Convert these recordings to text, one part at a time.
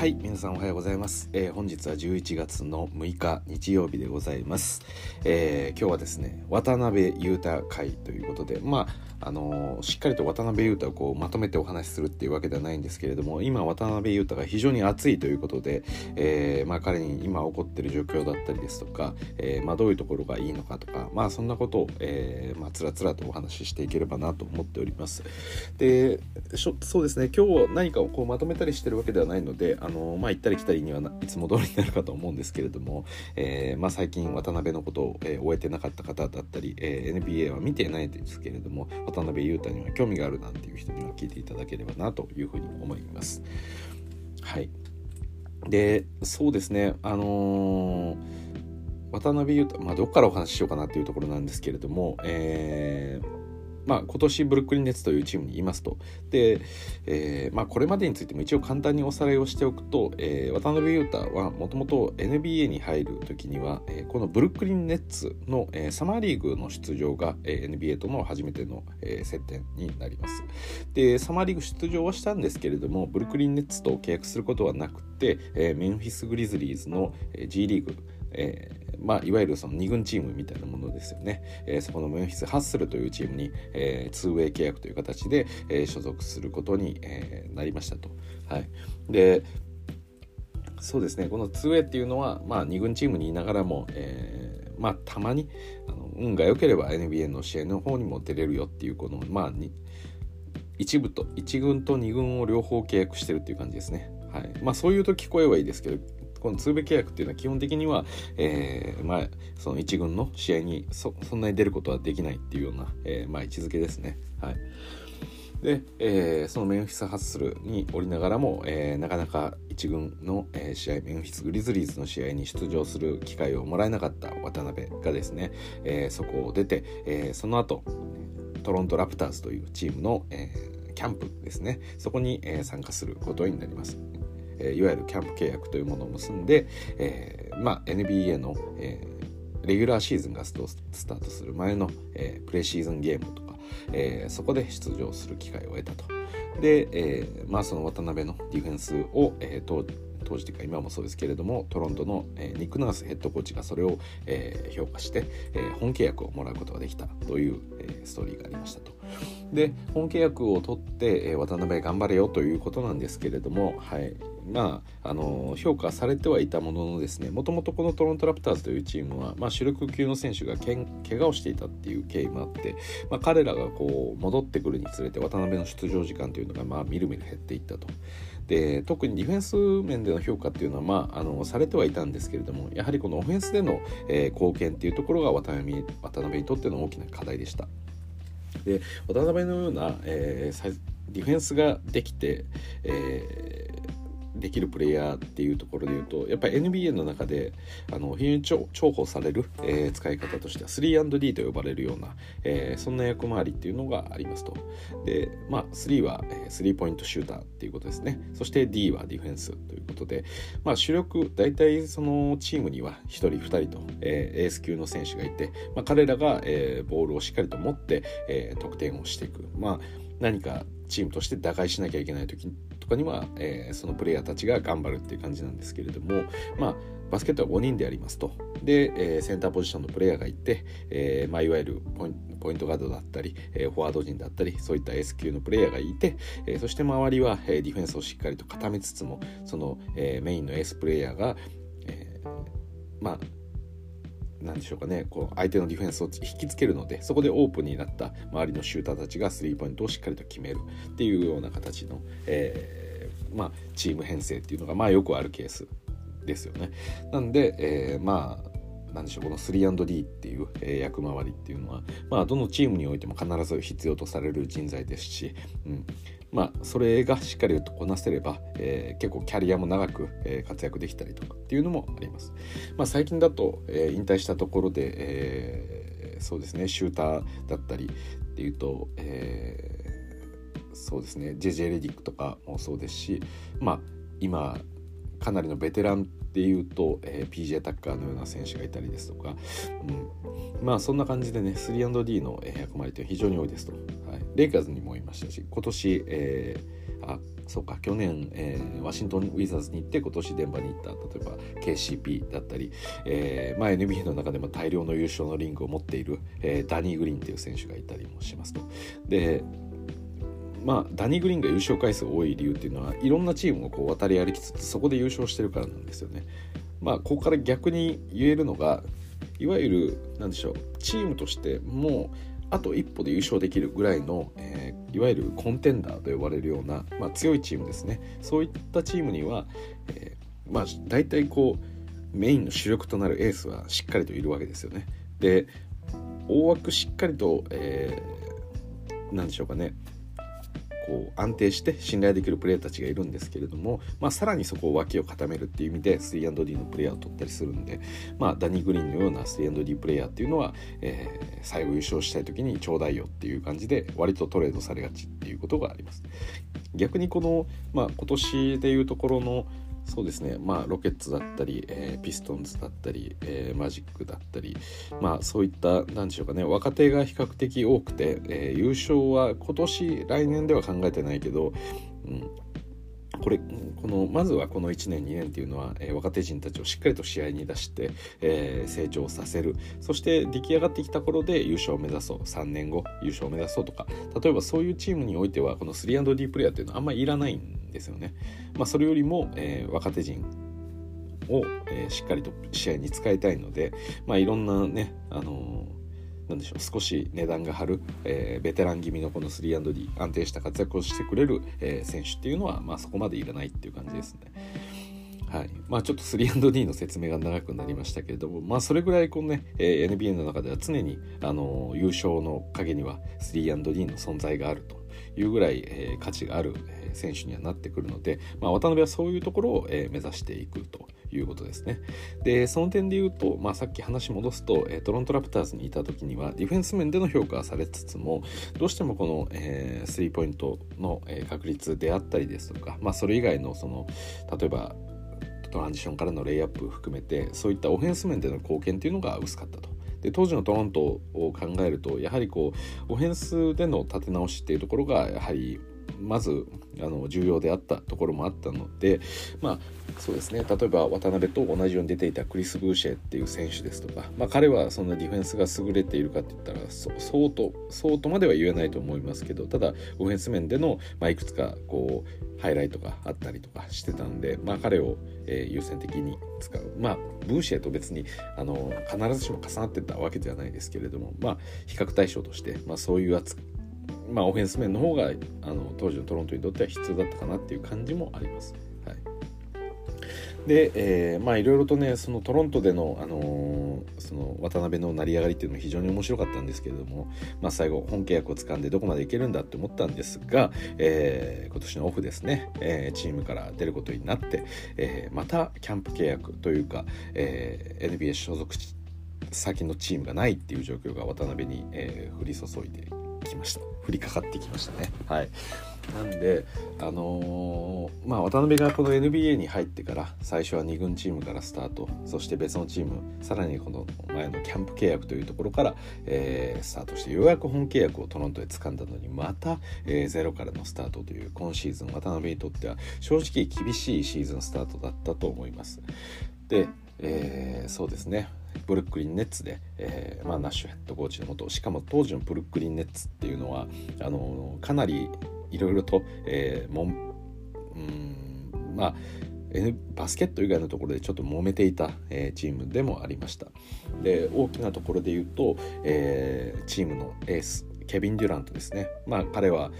はい皆さんおはようございます、えー、本日は11月の6日日曜日でございます、えー、今日はですね渡辺裕太会ということでまああのしっかりと渡辺裕太をこうまとめてお話しするっていうわけではないんですけれども今渡辺裕太が非常に熱いということで、えー、まあ、彼に今起こってる状況だったりですとか、えー、まあ、どういうところがいいのかとかまあそんなことを、えー、まあ、つらつらとお話ししていければなと思っております。でそうですね今日何かをこうまとめたりしてるわけではないのであのまあ行ったり来たりにはいつも通りになるかと思うんですけれども、えまあ、最近渡辺のことを、え終えてなかった方だったり、え NBA は見てないですけれども渡辺裕太には興味があるなんていう人には聞いていただければなというふうに思います。はい。で、そうですね、あのー、渡辺裕太、まあ、どっからお話ししようかなっていうところなんですけれども、えーまあ、今年ブルックリン・ネッツというチームにいますと。で、えーまあ、これまでについても一応簡単におさらいをしておくと、えー、渡辺裕太はもともと NBA に入る時には、えー、このブルックリン・ネッツの、えー、サマーリーグの出場が、えー、NBA との初めての、えー、接点になります。で、サマーリーグ出場はしたんですけれども、ブルックリン・ネッツと契約することはなくて、えー、メンフィス・グリズリーズの、えー、G リーグ、えーまあ、いわゆるその2軍チームみたいなものですよね、えー、そこのメンフィス・ハッスルというチームに、えー、2ウェイ契約という形で、えー、所属することに、えー、なりましたと。はい、でそうですねこの 2way っていうのは、まあ、2軍チームにいながらも、えーまあ、たまにあの運が良ければ NBA の試合の方にも出れるよっていうこの、まあ、一部と1軍と2軍を両方契約してるっていう感じですね。はいまあ、そういうと聞こえはいいですけどこの通ベ契約っていうのは基本的には、えー、まあ、その1軍の試合にそんなに出ることはできないっていうような、えー、まあ、位置づけですね。はいで、えー、そのメンフィス・ハッスルにおりながらも、えー、なかなか1軍の、えー、試合メンフィス・グリズリーズの試合に出場する機会をもらえなかった渡辺がですね、えそこを出て、えその後トロント・ラプターズというチームの、えキャンプですねそこに、え参加することになります。えいわゆるキャンプ契約というものを結んで、えー、まあ、NBA の、えー、レギュラーシーズンがスタートする前の、え、プレシーズンゲームとか、えそこで出場する機会を得たと。で、えまあ、その渡辺のディフェンスを、え当当時というか今もそうですけれどもトロントの、えー、ニック・ナースヘッドコーチがそれを、えー、評価して、えー、本契約をもらうことができたという、えストーリーがありましたと。で本契約を取って、え渡辺頑張れよということなんですけれども、はいまあ、あの評価されてはいたもののですねもともとこのトロントラプターズというチームは、まあ、主力級の選手がけん怪我をしていたっていう経緯もあって、まあ、彼らがこう戻ってくるにつれて渡辺の出場時間というのが、まあ、みるみる減っていったと。で特にディフェンス面での評価っていうのは、まあ、あのされてはいたんですけれどもやはりこのオフェンスでの、えー、貢献っていうところが渡辺渡辺にとっての大きな課題でした。で渡辺のような、えー、ディフェンスができて、えできるプレイヤーっていうところで言うとやっぱり NBA の中であの非常に重宝される、えー、使い方としては 3&D と呼ばれるような、えー、そんな役回りっていうのがありますと。でまあ3は、えー、スリーポイントシューターっていうことですね。そして D はディフェンスということでまあ主力大体そのチームには1人2人と、えー、エース級の選手がいて、まあ、彼らが、えー、ボールをしっかりと持って、えー、得点をしていく。まあ何かチームとして打開しなきゃいけない時とかには、えー、そのプレイヤーたちが頑張るっていう感じなんですけれどもまあバスケットは5人でやりますと。で、えー、センターポジションのプレイヤーがいて、えーまあ、いわゆるポイントガードだったり、えー、フォワード陣だったりそういった S 級のプレイヤーがいて、えー、そして周りは、えー、ディフェンスをしっかりと固めつつもその、えー、メインの S プレイヤーが、えー、まあ何でしょうかねこう相手のディフェンスを引きつけるのでそこでオープンになった周りのシューターたちがスリーポイントをしっかりと決めるっていうような形の、えー、まあ、チーム編成っていうのがまあよくあるケースですよね。なんで、えー、まあなんでしょうこの 3&D っていう、えー、役回りっていうのは、まあ、どのチームにおいても必ず必要とされる人材ですし、うん、まあ、それがしっかりとこなせれば、えー、結構キャリアも長く、えー、活躍できたりとかっていうのもあります。まあ、最近だと、えー、引退したところで、えー、そうですねシューターだったりっていうと、えー、そうですね。JJ レディックとかもそうですし、まあ、今かなりのベテランっていうと、えー、PJ タッカーのような選手がいたりですとか、うん、まあそんな感じでね 3&D の役割って非常に多いですと、はい、レイカーズにもいましたし今年、えー、あそうか去年、えー、ワシントン・ウィザーズに行って今年デンバーに行った。例えば KCP だったり、えーまあ、NBA の中でも大量の優勝のリングを持っている、えー、ダニー・グリーンっていう選手がいたりもしますと。でまあ、ダニ・グリーンが優勝回数多い理由っていうのはいろんなチームをこう渡り歩きつつそこで優勝してるからなんですよね。まあここから逆に言えるのがいわゆる何でしょうチームとしてもうあと一歩で優勝できるぐらいの、えー、いわゆるコンテンダーと呼ばれるような、まあ、強いチームですねそういったチームには、えー、まあ大体こうメインの主力となるエースはしっかりといるわけですよね。で大枠しっかりと、えー、何でしょうかねこう安定して信頼できるプレーヤーたちがいるんですけれども、まあ、さらにそこを脇を固めるっていう意味で 3&D のプレイヤーを取ったりするんで、まあ、ダニー・グリーンのような 3&D プレイヤーっていうのは、えー、最後優勝したい時にちょうだいよっていう感じで割とトレードされがちっていうことがあります。逆にこの、まあ、今年でいうところのそうですね。まあロケッツだったり、えー、ピストンズだったり、えー、マジックだったりまあそういった何でしょうかね。若手が比較的多くて、えー、優勝は今年来年では考えてないけど、うん、これこのまずはこの1年2年っていうのは、えー、若手陣たちをしっかりと試合に出して、えー、成長させる。そして出来上がってきた頃で優勝を目指そう。3年後優勝を目指そうとか。例えばそういうチームにおいてはこの 3&D プレイヤーっていうのはあんまりいらないんですよね。まあ、それよりも、えー、若手陣を、えしっかりと試合に使いたいので、まあ、いろんなね、あのなんでしょう少し値段が張る、えー、ベテラン気味のこの 3&D 安定した活躍をしてくれる、え、選手っていうのは、まあ、そこまでいらないっていう感じですね。はいまあ、ちょっと 3&D の説明が長くなりましたけれども、まあ、それぐらいこのね、えー、NBA の中では常に、あの優勝の陰には 3&D の存在があるというぐらい、え、価値がある、選手にはなってくるので、まあ、渡辺はそういうところを、え、目指していくということですね。で、その点で言うと、まあ、さっき話戻すと、えトロントラプターズにいた時には、ディフェンス面での評価はされつつも、どうしてもこの、え、スリーポイントの、え確率であったりですとか、まあ、それ以外の、その、例えば、トランジションからのレイアップ含めて、そういったオフェンス面での貢献っていうのが薄かったと。で当時のトロントを考えるとやはりこうオフェンスでの立て直しっていうところがやはりまずあの重要であったところもあったのでまあそうですね。例えば渡辺と同じように出ていたクリス・ブーシェっていう選手ですとか、まあ、彼はそんなディフェンスが優れているかって言ったらそうとそうとまでは言えないと思いますけどただオフェンス面での、まあ、いくつかこうハイライトがあったりとかしてたんで、まあ、彼を、えー、優先的に使う。まあブーシェと別にあの必ずしも重なってたわけではないですけれどもまあ比較対象として、まあ、そういう扱いまあ、オフェンス面の方があの当時のトロントにとっては必要だったかなっていう感じもあります。はい、で、えー、まあいろいろとねそのトロントでの、あのー、その渡辺の成り上がりっていうのも非常に面白かったんですけれども、まあ、最後本契約を掴んでどこまでいけるんだって思ったんですが、えー、今年のオフですね、えー、チームから出ることになって、えー、またキャンプ契約というか、えー、NBA 所属先のチームがないっていう状況が渡辺に、えー、降り注いできました降りかかってきましたね。はい。なんであのー、まあ渡辺がこの NBA に入ってから最初は2軍チームからスタートそして別のチームさらにこの前のキャンプ契約というところから、えー、スタートしてようやく本契約をトロントで掴んだのにまた、えー、ゼロからのスタートという今シーズン渡辺にとっては正直厳しいシーズンスタートだったと思います。で、えー、そうですね。ブルックリン・ネッツで、えー、まあ、ナッシュヘッドコーチのもとしかも当時のブルックリン・ネッツっていうのはあのかなりいろいろと、えー、もうんまあ N バスケット以外のところでちょっと揉めていた、えー、チームでもありました。で大きなところで言うと、えー、チームのエースケビン・デュラントですね。まあ彼は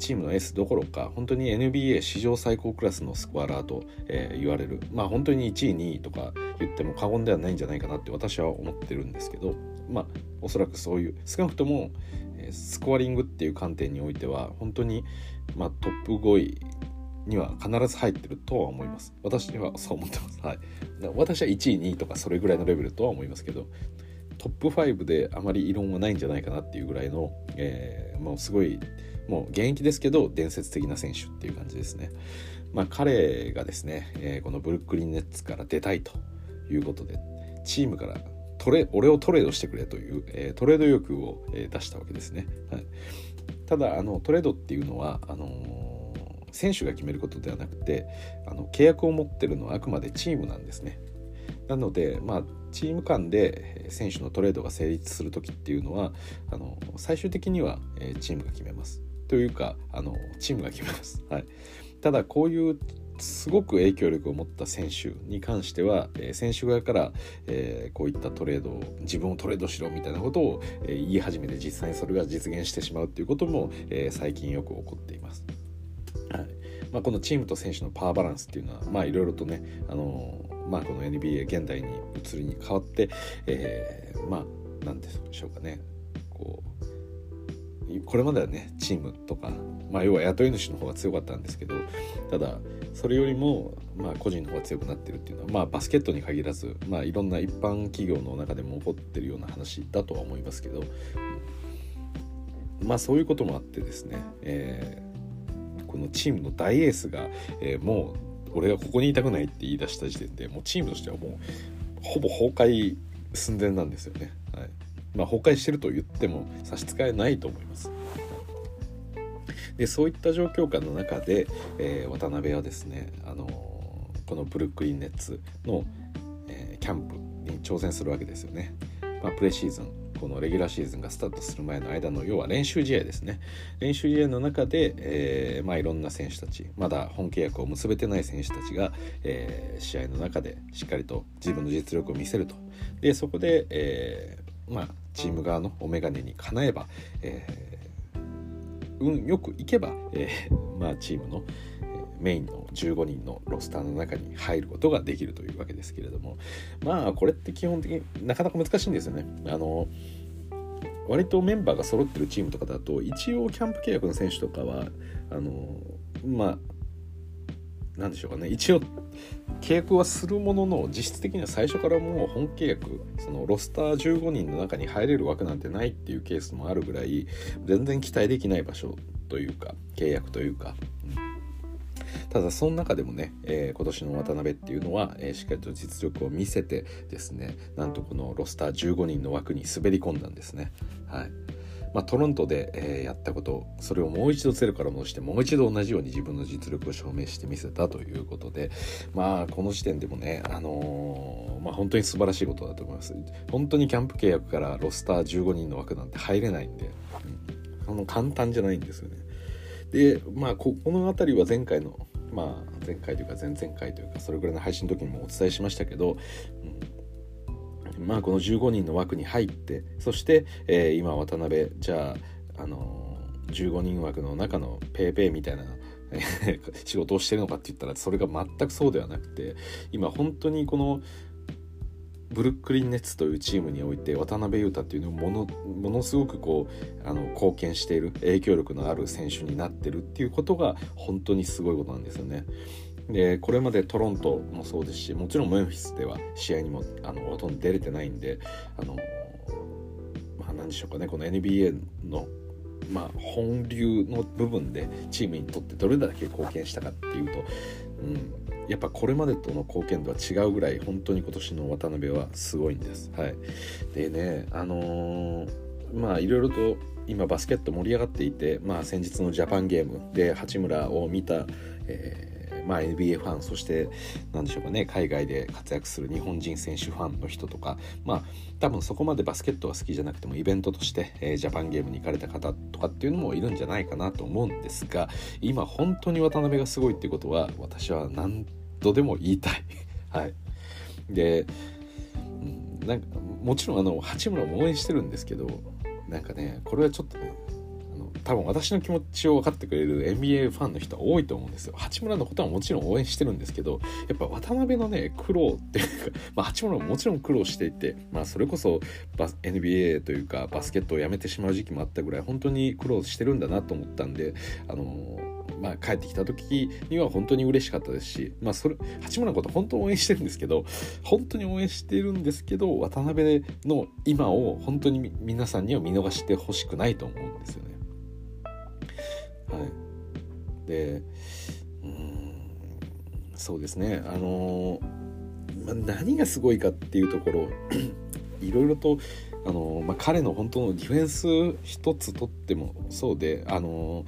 チームのエースどころか本当に NBA 史上最高クラスのスコアラーと、えー、言われる。まあ本当に1位2位とか言っても過言ではないんじゃないかなって私は思ってるんですけどまあおそらくそういう少なくとも、え、スコアリングっていう観点においては本当に、まあ、トップ5位には必ず入ってるとは思います。私はそう思ってます。はい。私は1位2位とかそれぐらいのレベルとは思いますけどトップ5であまり異論はないんじゃないかなっていうぐらいの、えー、もうすごいもう現役ですけど伝説的な選手っていう感じですね。まあ、彼がですね、えー、このブルックリン・ネッツから出たいということでチームからトレ俺をトレードしてくれという、えー、トレード欲を、えー、出したわけですね。はい、ただあのトレードっていうのはあの選手が決めることではなくてあの契約を持ってるのはあくまでチームなんですね。なので、まあ、チーム間で選手のトレードが成立する時っていうのはあの最終的にはチームが決めます。というかあのチームが決めます。はい、ただこういうすごく影響力を持った選手に関しては、えー、選手側から、えー、こういったトレードを自分をトレードしろみたいなことを、えー、言い始めて実際にそれが実現してしまうっていうことも、え最近よく起こっています。はいまあ、このチームと選手のパワーバランスっていうのはまあいろいろとね、あのまあ、この NBA 現代に移りに変わって、えまあ何でしょうかねこうこれまではねチームとか、まあ、要は雇い主の方が強かったんですけどただそれよりも、まあ、個人の方が強くなってるっていうのは、まあ、バスケットに限らず、まあ、いろんな一般企業の中でも起こってるような話だとは思いますけど、まあそういうこともあってですね、えー、このチームの大エースが、えー、もう俺がここにいたくないって言い出した時点でもうチームとしてはもうほぼ崩壊寸前なんですよね。まあ、崩壊してると言っても差し支えないと思います。でそういった状況下の中で、えー、渡辺はですね、あのー、このブルックリンネッツの、えー、キャンプに挑戦するわけですよね。まあ、プレシーズンこのレギュラーシーズンがスタートする前の間の要は練習試合ですね練習試合の中で、えー、まあ、いろんな選手たちまだ本契約を結べてない選手たちが、えー、試合の中でしっかりと自分の実力を見せるとでそこで、えー、まあ、チーム側のお眼鏡にかなえば、え運よくいけば、えー、まあ、チームのメインの15人のロスターの中に入ることができるというわけですけれどもまあこれって基本的になかなか難しいんですよね。あの割とメンバーが揃ってるチームとかだと一応キャンプ契約の選手とかはあのまあ何でしょうかね一応契約はするものの実質的には最初からもう本契約そのロスター15人の中に入れる枠なんてないっていうケースもあるぐらい全然期待できない場所というか契約というか、ただその中でもね、えー、今年の渡辺っていうのは、えー、しっかりと実力を見せてですねなんとこのロスター15人の枠に滑り込んだんですね。はいまあ、トロントで、えー、やったことそれをもう一度ゼロから戻してもう一度同じように自分の実力を証明してみせたということでまあこの時点でもねあのー、まあ本当に素晴らしいことだと思います。本当にキャンプ契約からロスター15人の枠なんて入れないんで、うん、あの簡単じゃないんですよね。でまあここの辺りは前回のまあ前回というか前々回というかそれぐらいの配信の時にもお伝えしましたけど、うん。まあ、この15人の枠に入ってそして、えー、今渡辺じゃあ、あのー、15人枠の中の PayPay みたいな 仕事をしてるのかって言ったらそれが全くそうではなくて今本当にこのブルックリン・ネッツというチームにおいて渡辺裕太っていうのをものものすごくこうあの貢献している影響力のある選手になってるっていうことが本当にすごいことなんですよね。でこれまでトロントもそうですしもちろんメンフィスでは試合にもあのほとんど出れてないんであの、まあ、何でしょうかねこの NBA の、まあ、本流の部分でチームにとってどれだけ貢献したかっていうと、うん、やっぱこれまでとの貢献度は違うぐらい本当に今年の渡辺はすごいんです。はい、でねあのー、まあいろいろと今バスケット盛り上がっていて、まあ、先日のジャパンゲームで八村を見た、えーまあ、NBA ファンそして何でしょうかね海外で活躍する日本人選手ファンの人とかまあ多分そこまでバスケットが好きじゃなくてもイベントとして、えー、ジャパンゲームに行かれた方とかっていうのもいるんじゃないかなと思うんですが今本当に渡辺がすごいっていうことは私は何度でも言いたい。はい、でなんかもちろんあの八村も応援してるんですけどなんかねこれはちょっとね多分私の気持ちを分かってくれる NBA ファンの人は多いと思うんですよ。八村のことはもちろん応援してるんですけど、やっぱ渡辺のね、苦労っていうか、まあ八村ももちろん苦労していて、まあそれこそバ NBA というかバスケットをやめてしまう時期もあったぐらい本当に苦労してるんだなと思ったんで、あのまあ、帰ってきた時には本当に嬉しかったですし、まあ、それ八村のこと本当に応援してるんですけど本当に応援してるんですけど渡辺の今を本当に皆さんには見逃してほしくないと思うんですよね。はい、でうんそうですね。あのまあ、何がすごいかっていうところ いろいろとあの、まあ、彼の本当のディフェンス一つとってもそうであの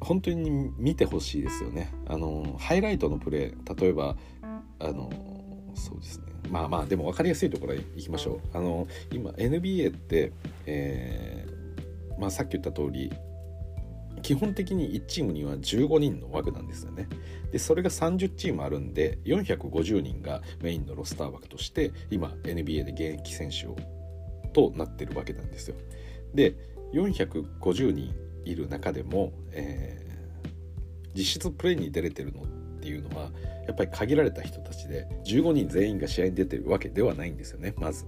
本当に見てほしいですよね。あのハイライトのプレー例えばあのそうですね。まあまあでも分かりやすいところへ行きましょう。あの今 NBA って、えーまあ、さっき言った通り基本的に1チームには15人の枠なんですよね。でそれが30チームあるんで450人がメインのロスター枠として今 NBA で現役選手をとなってるわけなんですよ。で450人いる中でも、えー、実質プレーに出れてるのっていうのはやっぱり限られた人たちで15人全員が試合に出てるわけではないんですよねまず。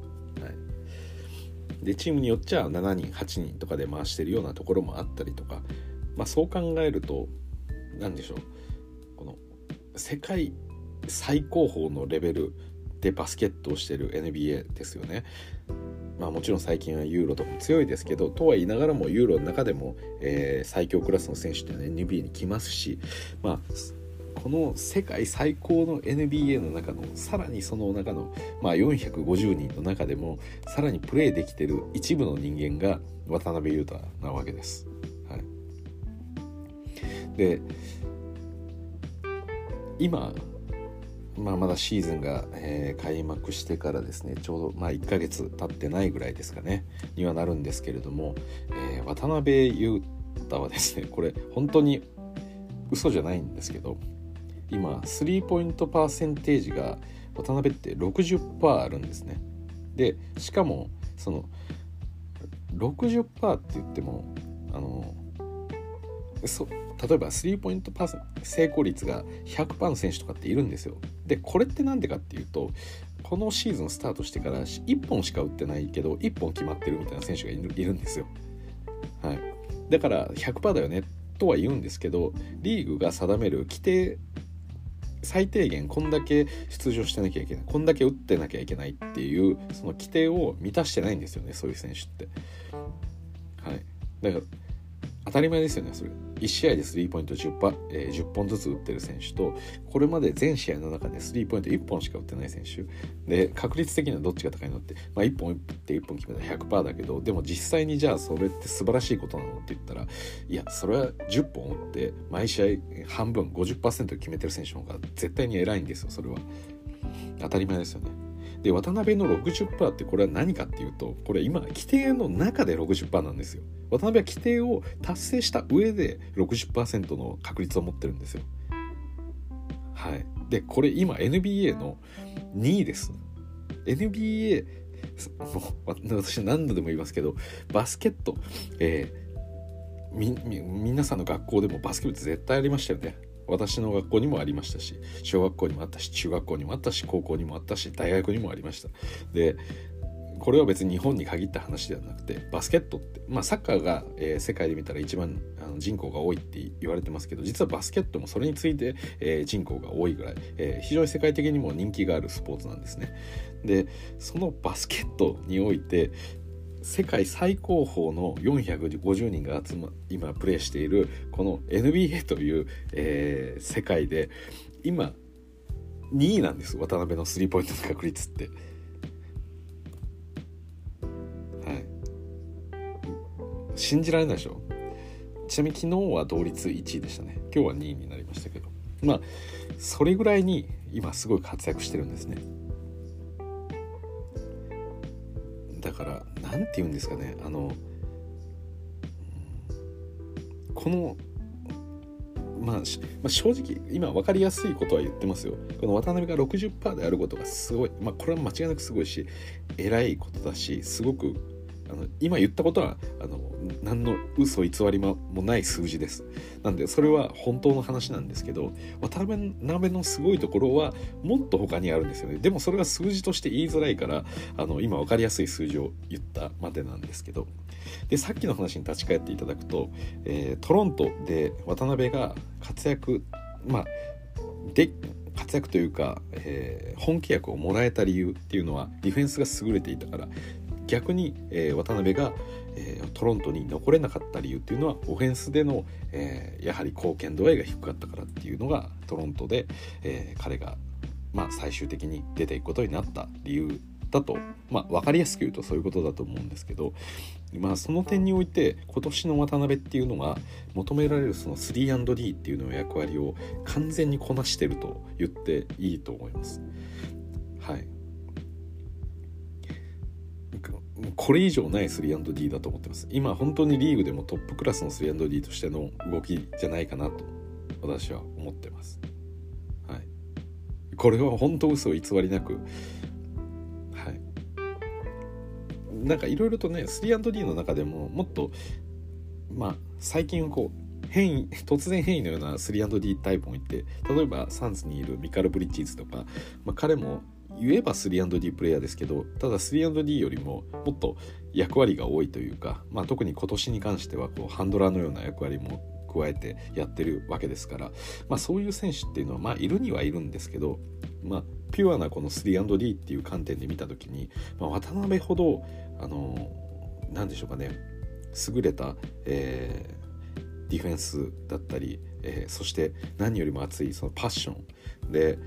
でチームによっちゃ7人8人とかで回してるようなところもあったりとか、まあ、そう考えると何でしょうこの世界最高峰のレベルでバスケットをしてる NBA ですよね。まあもちろん最近はユーロとかも強いですけどとは言いながらもユーロの中でも、えー、最強クラスの選手っていうのは NBA に来ますしまあこの世界最高の NBA の中のさらにその中の、まあ、450人の中でもさらにプレーできてる一部の人間が渡辺裕太なわけです。で今、まあ、まだシーズンが、えー、開幕してからですねちょうど、まあ、1ヶ月経ってないぐらいですかねにはなるんですけれども、えー、渡辺裕太はですねこれ本当に嘘じゃないんですけど今スリーポイントパーセンテージが渡辺って60%あるんですね。でしかもその60%って言ってもあのそ例えばスリーポイントパー成功率が100%の選手とかっているんですよ。でこれって何でかっていうとこのシーズンスタートしてから1本しか打ってないけど1本決まってるみたいな選手がいるんですよ。はい。だから100%だよねとは言うんですけどリーグが定める規定最低限こんだけ出場してなきゃいけないこんだけ打ってなきゃいけないっていうその規定を満たしてないんですよねそういう選手って。はい、だから当たり前ですよね。それ。1試合でスリーポイント 10, パ、えー、10本ずつ打ってる選手とこれまで全試合の中でスリーポイント1本しか打ってない選手。で確率的にはどっちが高いのって、まあ、1本打って1本決めたら100%だけどでも実際にじゃあそれって素晴らしいことなのって言ったらいやそれは10本打って毎試合半分50%決めてる選手の方が絶対に偉いんですよそれは。当たり前ですよね。で渡辺の60%ってこれは何かっていうとこれ今規定の中で60%なんですよ。渡辺は規定を達成した上で60%の確率を持ってるんですよ。はい。でこれ今 NBA の2位です。NBA 私何度でも言いますけどバスケット、えー、み皆さんの学校でもバスケット絶対ありましたよね。私の学校にもありましたし小学校にもあったし中学校にもあったし高校にもあったし大学にもありましたでこれは別に日本に限った話ではなくてバスケットって、まあ、サッカーが、えー、世界で見たら一番あの人口が多いって言われてますけど実はバスケットもそれについて、えー、人口が多いぐらい、えー、非常に世界的にも人気があるスポーツなんですね。でそのバスケットにおいて世界最高峰の450人が集ま今プレーしているこの NBA という、えー、世界で今2位なんです。渡辺のスリーポイントの確率って。はい、信じられないでしょ？ちなみに昨日は同率1位でしたね。今日は2位になりましたけど。まあそれぐらいに今すごい活躍してるんですね。だから何て言うんですかねあのこのまあ、まあ、正直今分かりやすいことは言ってますよ。この渡辺が60%であることがすごいまあこれは間違いなくすごいし偉いことだしすごくあの今言ったことはあの何の嘘偽りもない数字です。なんでそれは本当の話なんですけど渡辺のすごいところはもっと他にあるんですよね。でもそれが数字として言いづらいからあの今分かりやすい数字を言ったまでなんですけど。でさっきの話に立ち返っていただくと、えー、トロントで渡辺が活躍まあで活躍というか、えー、本契約をもらえた理由っていうのはディフェンスが優れていたから逆に、えー、渡辺が、えー、トロントに残れなかった理由っていうのはオフェンスでの、えー、やはり貢献度合いが低かったからっていうのがトロントで、え彼が、まあ、最終的に出ていくことになった理由だと、まあ、分かりやすく言うとそういうことだと思うんですけど、まあ、その点において今年の渡辺っていうのが求められるその 3&D っていうの役割を完全にこなしてると言っていいと思います。はいこれ以上ない 3&D だと思ってます。今本当にリーグでもトップクラスの 3&D としての動きじゃないかなと私は思ってます。はい。これは本当嘘偽りなくはい。なんかいろいろとね 3&D の中でももっとまあ最近こう変異突然変異のような 3&D タイプもいて例えばサンズにいるミカル・ブリッジーズとか、まあ、彼も言えば 3&D プレイヤーですけどただ 3&D よりももっと役割が多いというか、まあ、特に今年に関してはこうハンドラーのような役割も加えてやってるわけですから、まあ、そういう選手っていうのはまあいるにはいるんですけど、まあ、ピュアなこの 3&D っていう観点で見た時に、まあ、渡辺ほどあの何でしょうかね優れた、えー、ディフェンスだったり、えー、そして何よりも熱いそのパッションで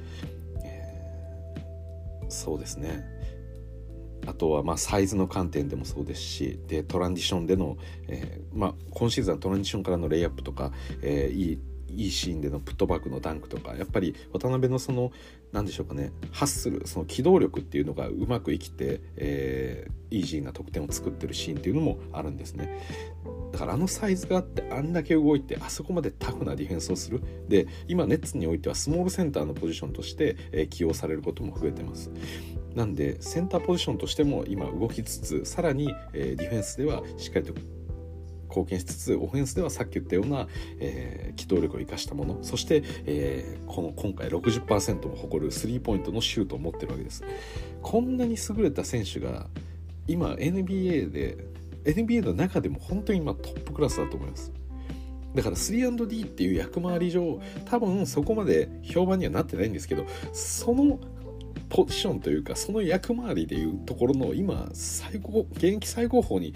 そうですね。あとはまサイズの観点でもそうですしでトランジションでの、えー、まあ、今シーズンはトランジションからのレイアップとか、えー、いいいいシーンでのプットバックのダンクとかやっぱり渡辺のその何でしょうかね。発するその機動力っていうのがうまく生きて、えー、イージーな得点を作ってるシーンっていうのもあるんですね。だからあのサイズがあってあんだけ動いてあそこまでタフなディフェンスをする。で今ネッツにおいてはスモールセンターのポジションとして、えー、起用されることも増えてます。なんでセンターポジションとしても今動きつつさらに、えー、ディフェンスではしっかりと貢献しつつオフェンスではさっき言ったような、えー、機動力を生かしたものそして、えー、この今回60%も誇るスリーポイントのシュートを持ってるわけです。こんなに優れた選手が今 NBA で NBA の中でも本当に今トップクラスだと思います。だから 3&D っていう役回り上多分そこまで評判にはなってないんですけどそのポジションというかその役回りでいうところの今最高現役最高峰に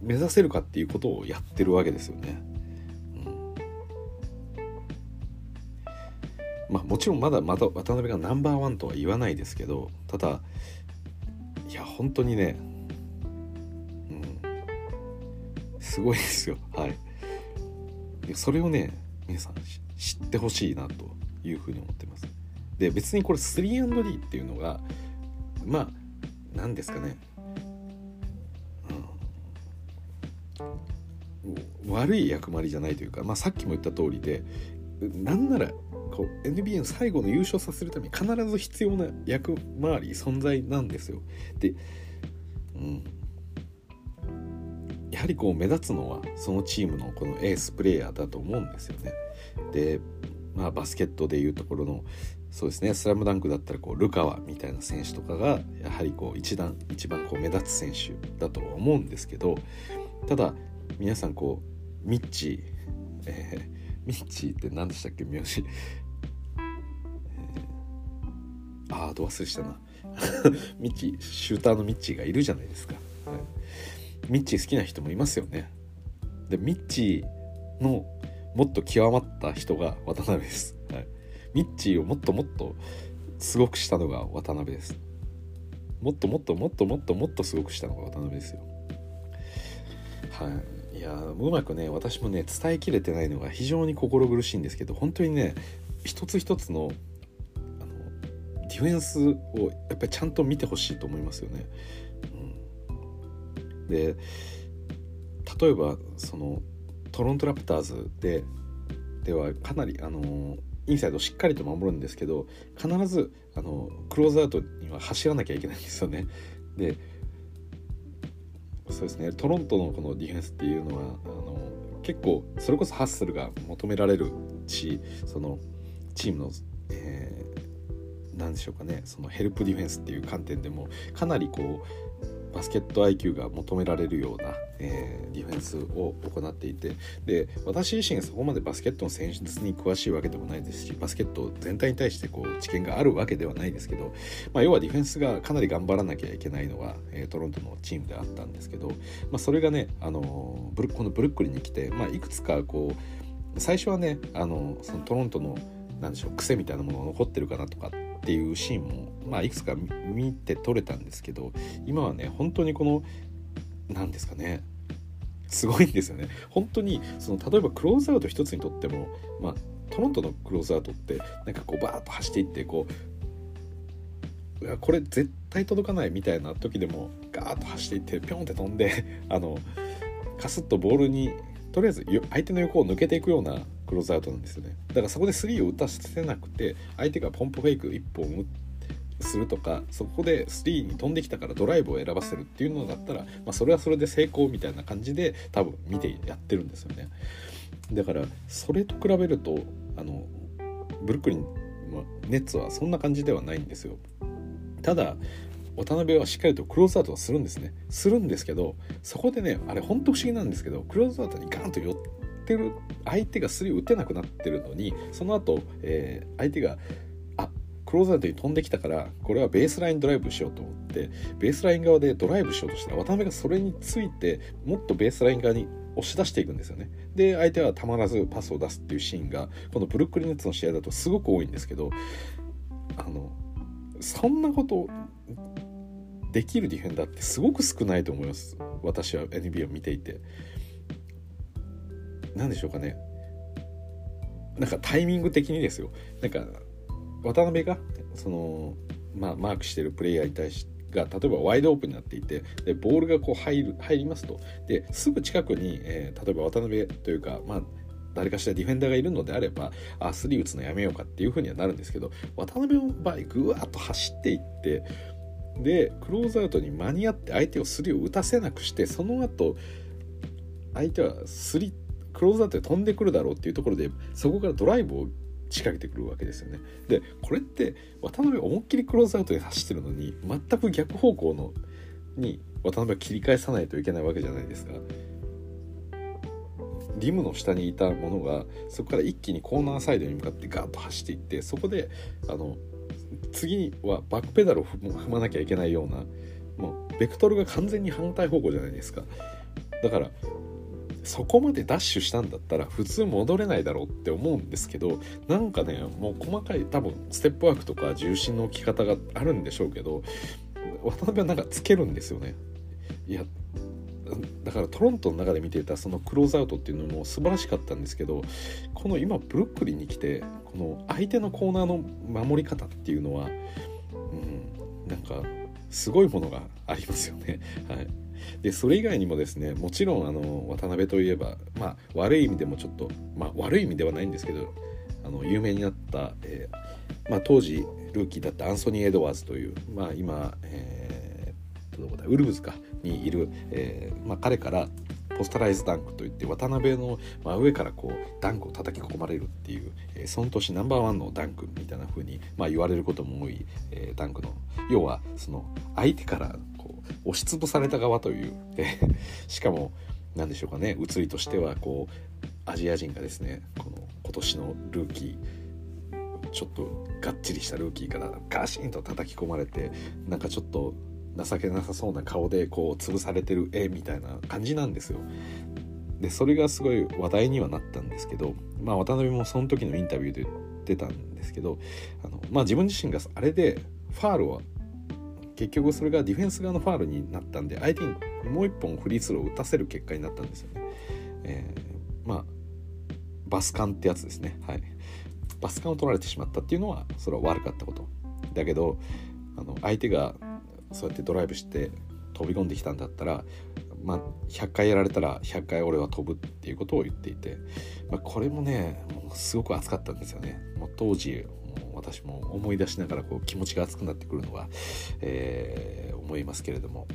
目指せるかっていうことをやってるわけですよね。うん、まあもちろんまだまた渡辺がナンバーワンとは言わないですけどただいや本当にね、うん、すごいですよ。はい。それをね皆さん知ってほしいなというふうに思ってます。で別にこれ 3&D っていうのがまあ何ですかね。悪い役回りじゃないというか、まあ、さっきも言った通りでなんならこう NBA の最後の優勝させるために必ず必要な役回り存在なんですよ。で、うん、やはりこう目立つのはそのチームのこのエースプレーヤーだと思うんですよね。で、まあ、バスケットでいうところのそうですね「スラムダンクだったらこうルカワみたいな選手とかがやはりこう一段一番こう目立つ選手だとは思うんですけどただ皆さんこうミッチー、えー、ミッチーって何でしたっけ名字、えー、ああど忘れしたな。ミッチーシューターのミッチーがいるじゃないですか、はい、ミッチー好きな人もいますよね。でミッチーのもっと極まった人が渡辺です、はい、ミッチーをもっともっとすごくしたのが渡辺です。もっともっともっともっともっとすごくしたのが渡辺ですよ。はい。いやうまくね私もね伝えきれてないのが非常に心苦しいんですけど本当にね一つ一つのあのディフェンスをやっぱりちゃんと見てほしいと思いますよね。うん、で例えばそのトロントラプターズでではかなりあのインサイドしっかりと守るんですけど必ずあのクローズアウトには走らなきゃいけないんですよね。でそうですね。トロントのこのディフェンスっていうのはあの結構それこそハッスルが求められるしそのチームの、えー、何でしょうかね。そのヘルプディフェンスっていう観点でもかなりこうバスケット IQ が求められるようなえー、ディフェンスを行っていてで私自身がそこまでバスケットの戦術に詳しいわけでもないですしバスケット全体に対してこう知見があるわけではないですけど、まあ、要はディフェンスがかなり頑張らなきゃいけないのが、えー、トロントのチームであったんですけど、まあ、それがねあのブルこのブルックリンに来て、まあ、いくつかこう最初はねあのそのトロントのなんでしょう癖みたいなものが残ってるかなとかっていうシーンも、まあ、いくつか見て取れたんですけど今はね本当にこの何ですかねすごいんですよね。本当にその例えばクローズアウト一つにとっても、まあ、トロントのクローズアウトってなんかこうバーッと走っていってこうこれ絶対届かないみたいな時でもガーッと走っていってピョンって飛んであのカスッとボールにとりあえず相手の横を抜けていくようなクローズアウトなんですよね。だからそこで3を打たせなくて相手がポンプフェイク1本打ってするとかそこで3に飛んできたからドライブを選ばせるっていうのだったら、まあ、それはそれで成功みたいな感じで多分見てやってるんですよね。だからそれと比べるとあのブルックリン、まあ、ネッツはそんな感じではないんですよ。ただ渡辺はしっかりとクローズアウトはするんですね。するんですけどそこでねあれほんと不思議なんですけどクローズアウトにガンと寄っててる相手が3を打てなくなってるのにその後、えー、相手があクローズアウトに飛んできたからこれはベースラインドライブしようと思ってベースライン側でドライブしようとしたら渡辺がそれについてもっとベースライン側に押し出していくんですよね。で相手はたまらずパスを出すっていうシーンがこのブルックリンネッツの試合だとすごく多いんですけどあのそんなことできるディフェンダーってすごく少ないと思います。私は NBA を見ていて。何でしょうかね。なんかタイミング的にですよ。なんか渡辺がその、まあ、マークしてるプレイヤーに対してが例えばワイドオープンになっていてでボールがこう入る入りますと。ですぐ近くに、えー、例えば渡辺というかまあ誰かしらディフェンダーがいるのであればあスリー打つのやめようかっていう風にはなるんですけど渡辺の場合ぐわっと走っていってでクローズアウトに間に合って相手をスリーを打たせなくしてその後相手はスリークローズアウトで飛んでくるだろうっていうところでそこからドライブを仕掛けてくるわけですよね。でこれって渡辺思いっきりクローズアウトで走ってるのに全く逆方向のに渡辺は切り返さないといけないわけじゃないですか。リムの下にいたものがそこから一気にコーナーサイドに向かってガーッと走っていってそこであの次はバックペダルを踏まなきゃいけないようなもうベクトルが完全に反対方向じゃないですかだからそこまでダッシュしたんだったら普通戻れないだろうって思うんですけどなんかねもう細かい多分ステップワークとか重心の置き方があるんでしょうけど渡辺はなんかつけるんですよねいやだからトロントの中で見ていたそのクローズアウトっていうのも素晴らしかったんですけどこの今ブルックリンに来てこの相手のコーナーの守り方っていうのは、うん、なんかすごいものがありますよね。はいでそれ以外にもですねもちろんあの渡辺といえば、まあ、悪い意味でもちょっと、まあ、悪い意味ではないんですけどあの有名になった、えー、まあ、当時ルーキーだったアンソニー・エドワーズという、まあ、今、えー、どこだウルブズかにいる、えー、まあ、彼からポスタライズダンクといって渡辺の真上からこうダンクを叩き込まれるっていう、えー、その年ナンバーワンのダンクみたいな風にまあ言われることも多い、えー、ダンクの要はその相手から押しつぶされた側という、え しかも何でしょうかね移りとしてはこうアジア人がですねこの今年のルーキーちょっとがっちりしたルーキーからガシンと叩き込まれてなんかちょっと情けなさそうな顔でこう潰されてる絵みたいな感じなんですよ。でそれがすごい話題にはなったんですけど、まあ、渡辺もその時のインタビューで言ってたんですけどあの、まあ、自分自身があれでファールは結局それがディフェンス側のファールになったんで相手にもう一本フリースローを打たせる結果になったんですよね。えー、まあバスカンってやつですね。はい。バスカンを取られてしまったっていうのはそれは悪かったこと。だけどあの相手がそうやってドライブして飛び込んできたんだったら、まあ、100回やられたら100回俺は飛ぶっていうことを言っていて、まあ、これもねもうすごく熱かったんですよね。もう当時私も思い出しながらこう気持ちが熱くなってくるのは、えー、思いますけれども。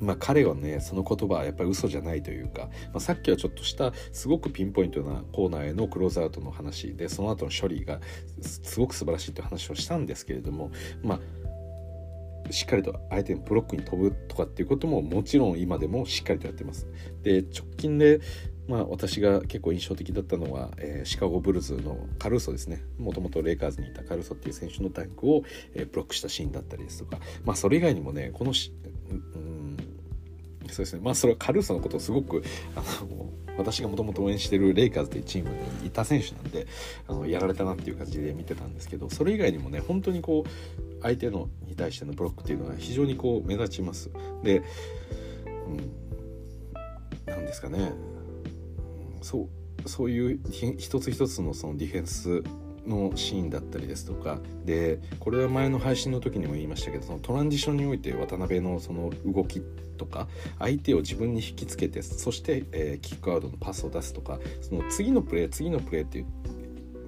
まあ、彼はねその言葉はやっぱり嘘じゃないというか、まあ、さっきはちょっとしたすごくピンポイントなコーナーへのクローズアウトの話でその後の処理がすごく素晴らしいという話をしたんですけれどもまあしっかりと相手のブロックに飛ぶとかっていうことももちろん今でもしっかりとやってます。で直近でまあ、私が結構印象的だったのは、えー、シカゴブルズのカルーソですね。もともとレイカーズにいたカルーソっていう選手のタンクを、えー、ブロックしたシーンだったりですとか、まあ、それ以外にもねこのし、うん、そうですね。まあそれはカルーソのことをすごくあの私がもともと応援してるレイカーズというチームにいた選手なんであのやられたなっていう感じで見てたんですけどそれ以外にもね本当にこう相手のに対してのブロックっていうのが非常にこう目立ちます。で、うん、なんですかね。そうそういう一つ一つのそのディフェンスのシーンだったりですとかでこれは前の配信の時にも言いましたけどそのトランジションにおいて渡辺のその動きとか相手を自分に引きつけてそして、えー、キックアウトのパスを出すとかその次のプレー次のプレーっていう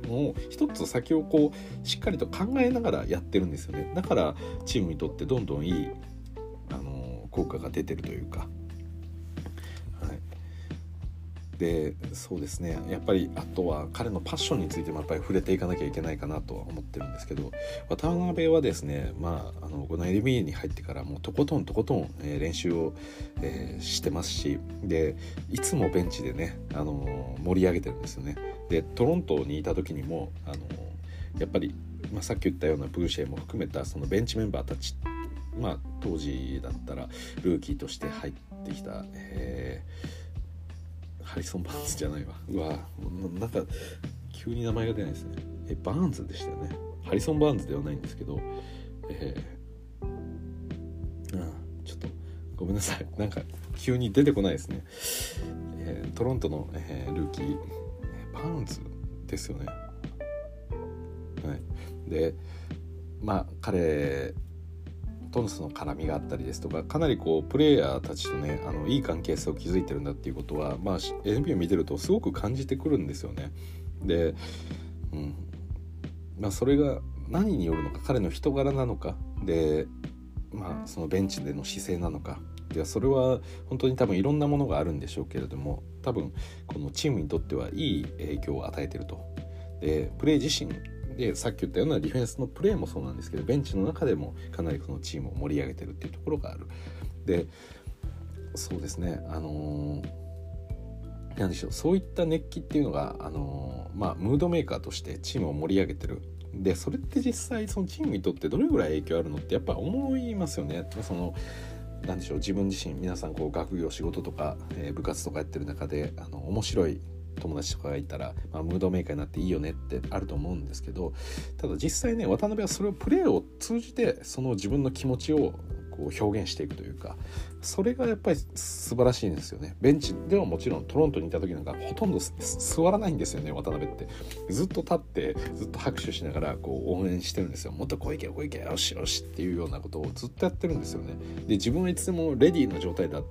のを一つ先をこうしっかりと考えながらやってるんですよね。だからチームにとってどんどんいいあの効果が出てるというか。でそうですねやっぱりあとは彼のパッションについてもやっぱり触れていかなきゃいけないかなとは思ってるんですけど渡辺はですねまああのこの NBA に入ってからもうとことんとことん、えー、練習を、えー、してますしでいつもベンチでね、あの盛り上げてるんですよね。でトロントにいた時にも、あのやっぱり、まあ、さっき言ったようなブーシェも含めたそのベンチメンバーたちまあ当時だったらルーキーとして入ってきた、えーハリソン・バーンズじゃないわ。うわなんか急に名前が出ないですね。えバーンズでしたよね。ハリソン・バーンズではないんですけど。えー、うんちょっとごめんなさい。なんか急に出てこないですね、えー、トロントの、えー、ルーキーバーンズですよね。はい。でまあ彼トンスの絡みがあったりですとかかなりこうプレイヤーたちとねあのいい関係性を築いてるんだっていうことは、まあ、NBA を見てるとすごく感じてくるんですよね。で、うんまあ、それが何によるのか彼の人柄なのかで、まあ、そのベンチでの姿勢なのかいやそれは本当に多分いろんなものがあるんでしょうけれども多分このチームにとってはいい影響を与えてると。でプレー自身でさっき言ったようなディフェンスのプレーもそうなんですけどベンチの中でもかなりこのチームを盛り上げてるっていうところがある。でそうですねあのー、なんでしょうそういった熱気っていうのが、あのー、まあ、ムードメーカーとしてチームを盛り上げてるでそれって実際そのチームにとってどれぐらい影響あるのってやっぱ思いますよね。そのなんでしょう自分自身皆さんこう学業仕事とか、えー、部活とかやってる中であの面白い友達とかがいたら、まあ、ムードメーカーになっていいよねってあると思うんですけどただ実際ね渡辺はそれをプレーを通じてその自分の気持ちをこう表現していくというかそれがやっぱり素晴らしいんですよね。ベンチではもちろんトロントにいた時なんかほとんど座らないんですよね渡辺って。ずっと立ってずっと拍手しながらこう応援してるんですよ。もっとこういけこういけよしよしっていうようなことをずっとやってるんですよね。で自分はいつでもレディーの状態だ。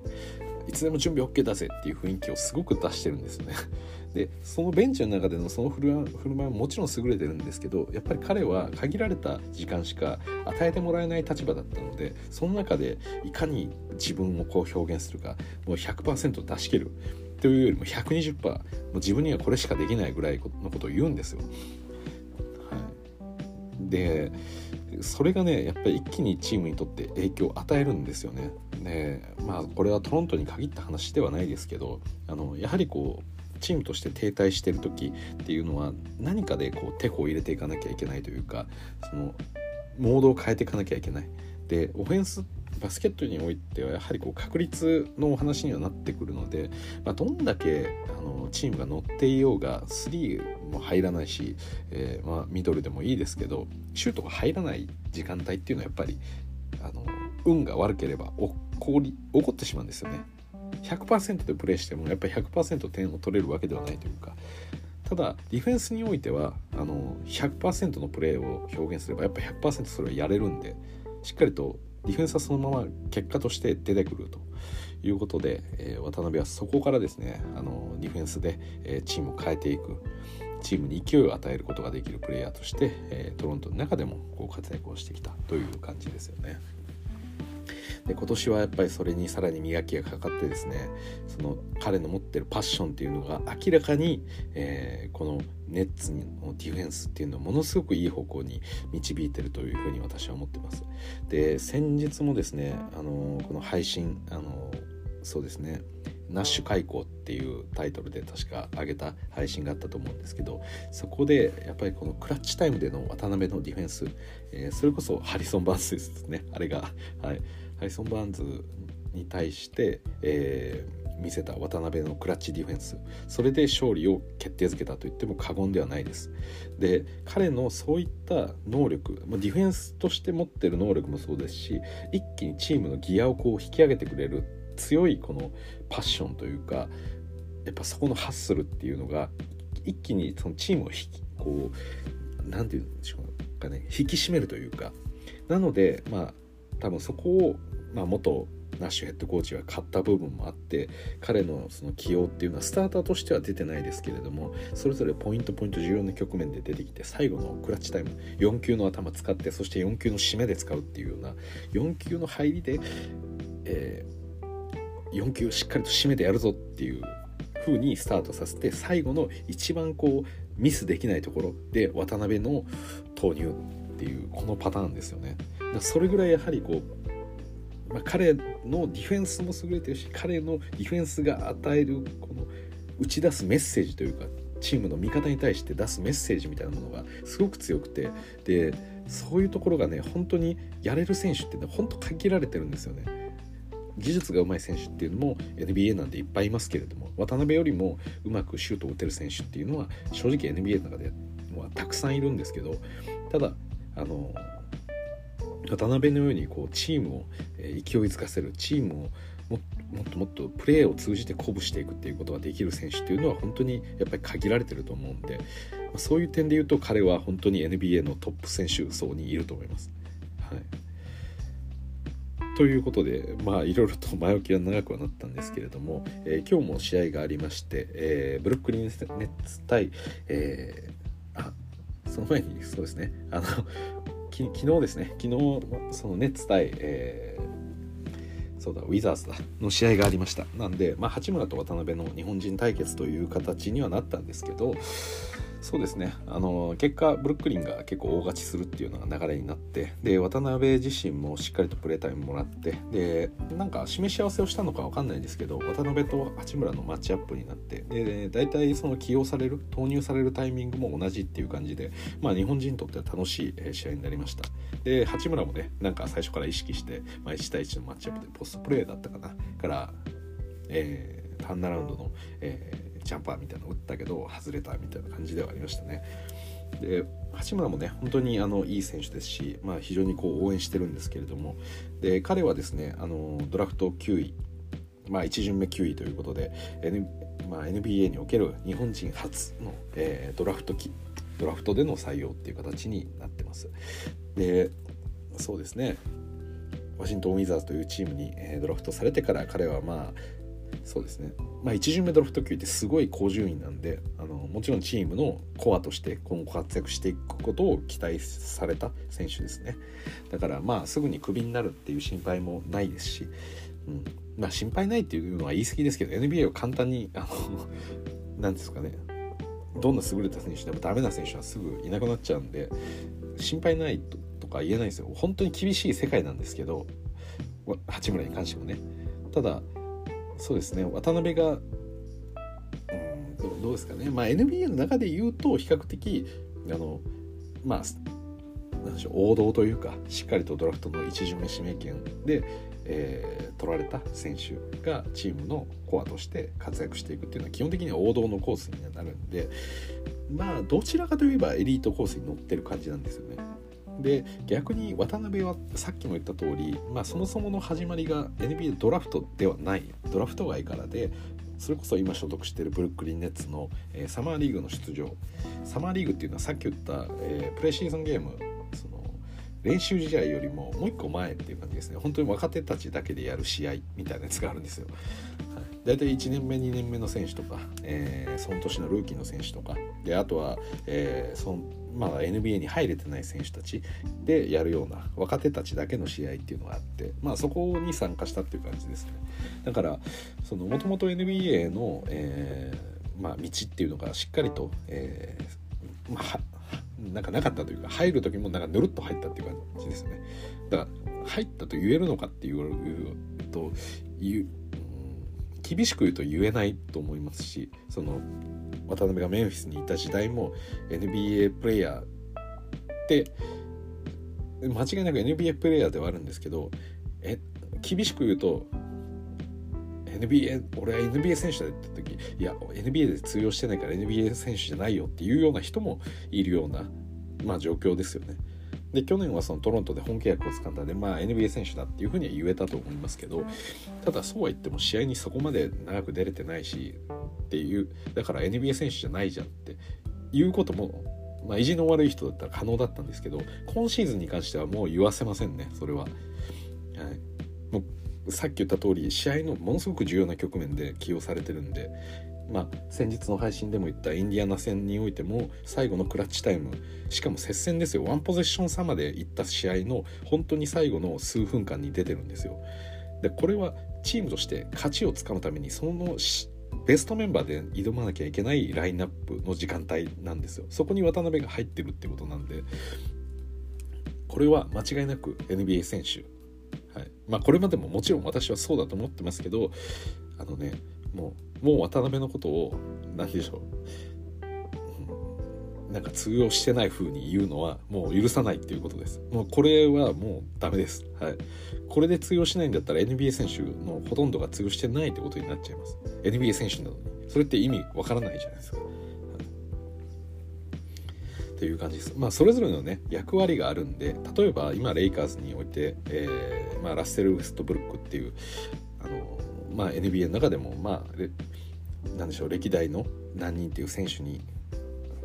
いつでも準備 OK だぜっていう雰囲気をすごく出してるんですね でそのベンチの中でのその振る舞いはもちろん優れてるんですけどやっぱり彼は限られた時間しか与えてもらえない立場だったのでその中でいかに自分をこう表現するかもう100%出し切るというよりも120%もう自分にはこれしかできないぐらいのことを言うんですよ。でそれがねやっぱり一気にチームにとって影響を与えるんですよね。でまあこれはトロントに限った話ではないですけどあのやはりこうチームとして停滞してる時っていうのは何かでこう手を入れていかなきゃいけないというかそのモードを変えていかなきゃいけない。でオフェンスバスケットにおいてはやはりこう確率のお話にはなってくるので、まあ、どんだけあのチームが乗っていようが3も入らないし、えー、まあ、ミドルでもいいですけどシュートが入らない時間帯っていうのはやっぱりあの運が悪ければ起こり起こってしまうんですよね。100%でプレーしてもやっぱり100%点を取れるわけではないというかただディフェンスにおいてはあの100%のプレーを表現すればやっぱ100%それはやれるんでしっかりとディフェンスはそのまま結果として出てくるということで、えー、渡辺はそこからですねあのディフェンスで、えー、チームを変えていくチームに勢いを与えることができるプレイヤーとして、えー、トロントの中でもこう活躍をしてきたという感じですよね。で今年はやっぱりそれにさらに磨きがかかってですねその彼の持ってるパッションっていうのが明らかに、えー、このネッツのディフェンスっていうのをものすごくいい方向に導いてるというふうに私は思ってます。で先日もですねあのこの配信あのそうですねナッシュ開口っていうタイトルで確か上げた配信があったと思うんですけどそこでやっぱりこのクラッチタイムでの渡辺のディフェンス、えー、それこそハリソン・バーンズですねあれが、はい、ハリソン・バーンズに対して、えー、見せた渡辺のクラッチディフェンス。それで勝利を決定づけたと言っても過言ではないです。で彼のそういった能力ディフェンスとして持ってる能力もそうですし一気にチームのギアをこう引き上げてくれる強いこのパッションというかやっぱそこのハッスルっていうのが一気にそのチームを引きこう何て言うんでしょうかね引き締めるというか。なのでまあ多分そこを、まあ、元ナッシュヘッドコーチは買った部分もあって彼のその起用っていうのはスターターとしては出てないですけれどもそれぞれポイントポイント重要な局面で出てきて最後のクラッチタイム4球の頭使ってそして4球の締めで使うっていうような4球の入りで、えー、4球しっかりと締めてやるぞっていう風にスタートさせて最後の一番こうミスできないところで渡辺の投入っていうこのパターンですよね。それぐらいやはりこう、まあ、彼のディフェンスも優れてるし彼のディフェンスが与えるこの打ち出すメッセージというかチームの味方に対して出すメッセージみたいなものがすごく強くてでそういうところがね本当にやれる選手ってね本当限られてるんですよね。技術が上手い選手っていうのも NBA なんていっぱいいますけれども渡辺よりもうまくシュートを打てる選手っていうのは正直 NBA の中ではたくさんいるんですけどただあの渡辺のようにこうチームを勢いづかせるチームをもっともっとプレーを通じて鼓舞していくっていうことができる選手っていうのは本当にやっぱり限られてると思うんでそういう点で言うと彼は本当に NBA のトップ選手層にいると思います。はいということでまあいろいろと前置きは長くはなったんですけれども、えー、今日も試合がありまして、えー、ブルックリンネッツ対、えー、あその前にそうですねあのき昨日ですね。昨日そのネッツ対、えー、そうだウィザーズだの試合がありました。なんで、まあ、八村と渡辺の日本人対決という形にはなったんですけどそうですね。あの結果ブルックリンが結構大勝ちするっていうのが流れになってで渡辺自身もしっかりとプレータイムもらってでなんか示し合わせをしたのか分かんないんですけど渡辺と八村のマッチアップになってで大体その起用される投入されるタイミングも同じっていう感じで、まあ、日本人にとっては楽しい試合になりました。で八村もねなんか最初から意識して、まあ、1対1のマッチアップでポストプレーだったかなから、えー、ターンナラウンドの、えージャンパーみたいなの打ったけど外れたみたいな感じではありましたね。で八村もね本当にあのいい選手ですし、まあ、非常にこう応援してるんですけれどもで彼はですねあのドラフト9位、まあ、1巡目9位ということで、N まあ、NBA における日本人初の、えー、ドラフト期ドラフトでの採用っていう形になってます。でそうですねワシントン・ウィザーズというチームに、ドラフトされてから彼はまあそうですね、まあ、1巡目ドラフト級ってすごい高順位なんであのもちろんチームのコアとして今後活躍していくことを期待された選手ですね。だからまあすぐにクビになるっていう心配もないですし、うん。まあ、心配ないっていうのは言い過ぎですけど NBA を簡単にあの 何ですかね。どんな優れた選手でもダメな選手はすぐいなくなっちゃうんで心配ないとか言えないんですよ。本当に厳しい世界なんですけど八村に関してもね。ただそうですね渡辺がうんどうですかね、まあ、NBA の中で言うと比較的あのまあなんでしょう王道というかしっかりとドラフトの1巡目指名権で、えー、取られた選手がチームのコアとして活躍していくっていうのは基本的には王道のコースになるんでまあどちらかといえばエリートコースに乗ってる感じなんですよね。で逆に渡辺はさっきも言った通り、まあ、そもそもの始まりが NBA ドラフトではないドラフト外からでそれこそ今所属しているブルックリンネッツの、えー、サマーリーグの出場。サマーリーグっていうのはさっき言った、えー、プレシーズンゲームその練習試合よりももう一個前っていう感じですね。本当に若手たちだけでやる試合みたいなやつがあるんですよ、はい、大体1年目2年目の選手とか、えー、その年のルーキーの選手とか。であとは、えー、そのまだ NBA に入れてない選手たちでやるような若手たちだけの試合っていうのがあって、まあ、そこに参加したっていう感じですね。だからもともと NBA の、えーまあ、道っていうのがしっかりと、えーまあ、なんかなかったというか入る時もなんかぬるっと入ったっていう感じですね。だから入ったと言えるのかっていうと言う厳しく言うと言えないと思いますしその渡辺がメンフィスにいた時代も NBA プレイヤーって間違いなく NBA プレイヤーではあるんですけどえ厳しく言うと NBA 俺は NBA 選手だって言った時いや NBA で通用してないから NBA 選手じゃないよっていうような人もいるような、まあ、状況ですよね。で去年はそのトロントで本契約を掴んだで、まあ、NBA 選手だっていうふうには言えたと思いますけどただそうは言っても試合にそこまで長く出れてないしっていうだから NBA 選手じゃないじゃんっていうことも、まあ、意地の悪い人だったら可能だったんですけど今シーズンに関してはもう言わせませんねそれは。はい、もうさっき言った通り試合のものすごく重要な局面で起用されてるんでまあ、先日の配信でも言ったインディアナ戦においても最後のクラッチタイムしかも接戦ですよワンポゼッション差までいった試合の本当に最後の数分間に出てるんですよ。でこれはチームとして勝ちをつかむためにそのベストメンバーで挑まなきゃいけないラインナップの時間帯なんですよ。そこに渡辺が入ってるってことなんでこれは間違いなく NBA 選手はいまあ、これまでももちろん私はそうだと思ってますけどあのねもうもう渡辺のことを何でしょう、なんか通用してない風に言うのはもう許さないっていうことです。もうこれはもうダメです。はい。これで通用しないんだったら NBA 選手のほとんどが通用してないってことになっちゃいます。NBA 選手なのに。それって意味わからないじゃないですか。という感じです。まあ、それぞれのね役割があるんで例えば今レイカーズにおいて、えーまあ、ラッセル・ウェストブルックっていうあのまあ、NBA の中でもまあなんでしょう歴代の何人という選手に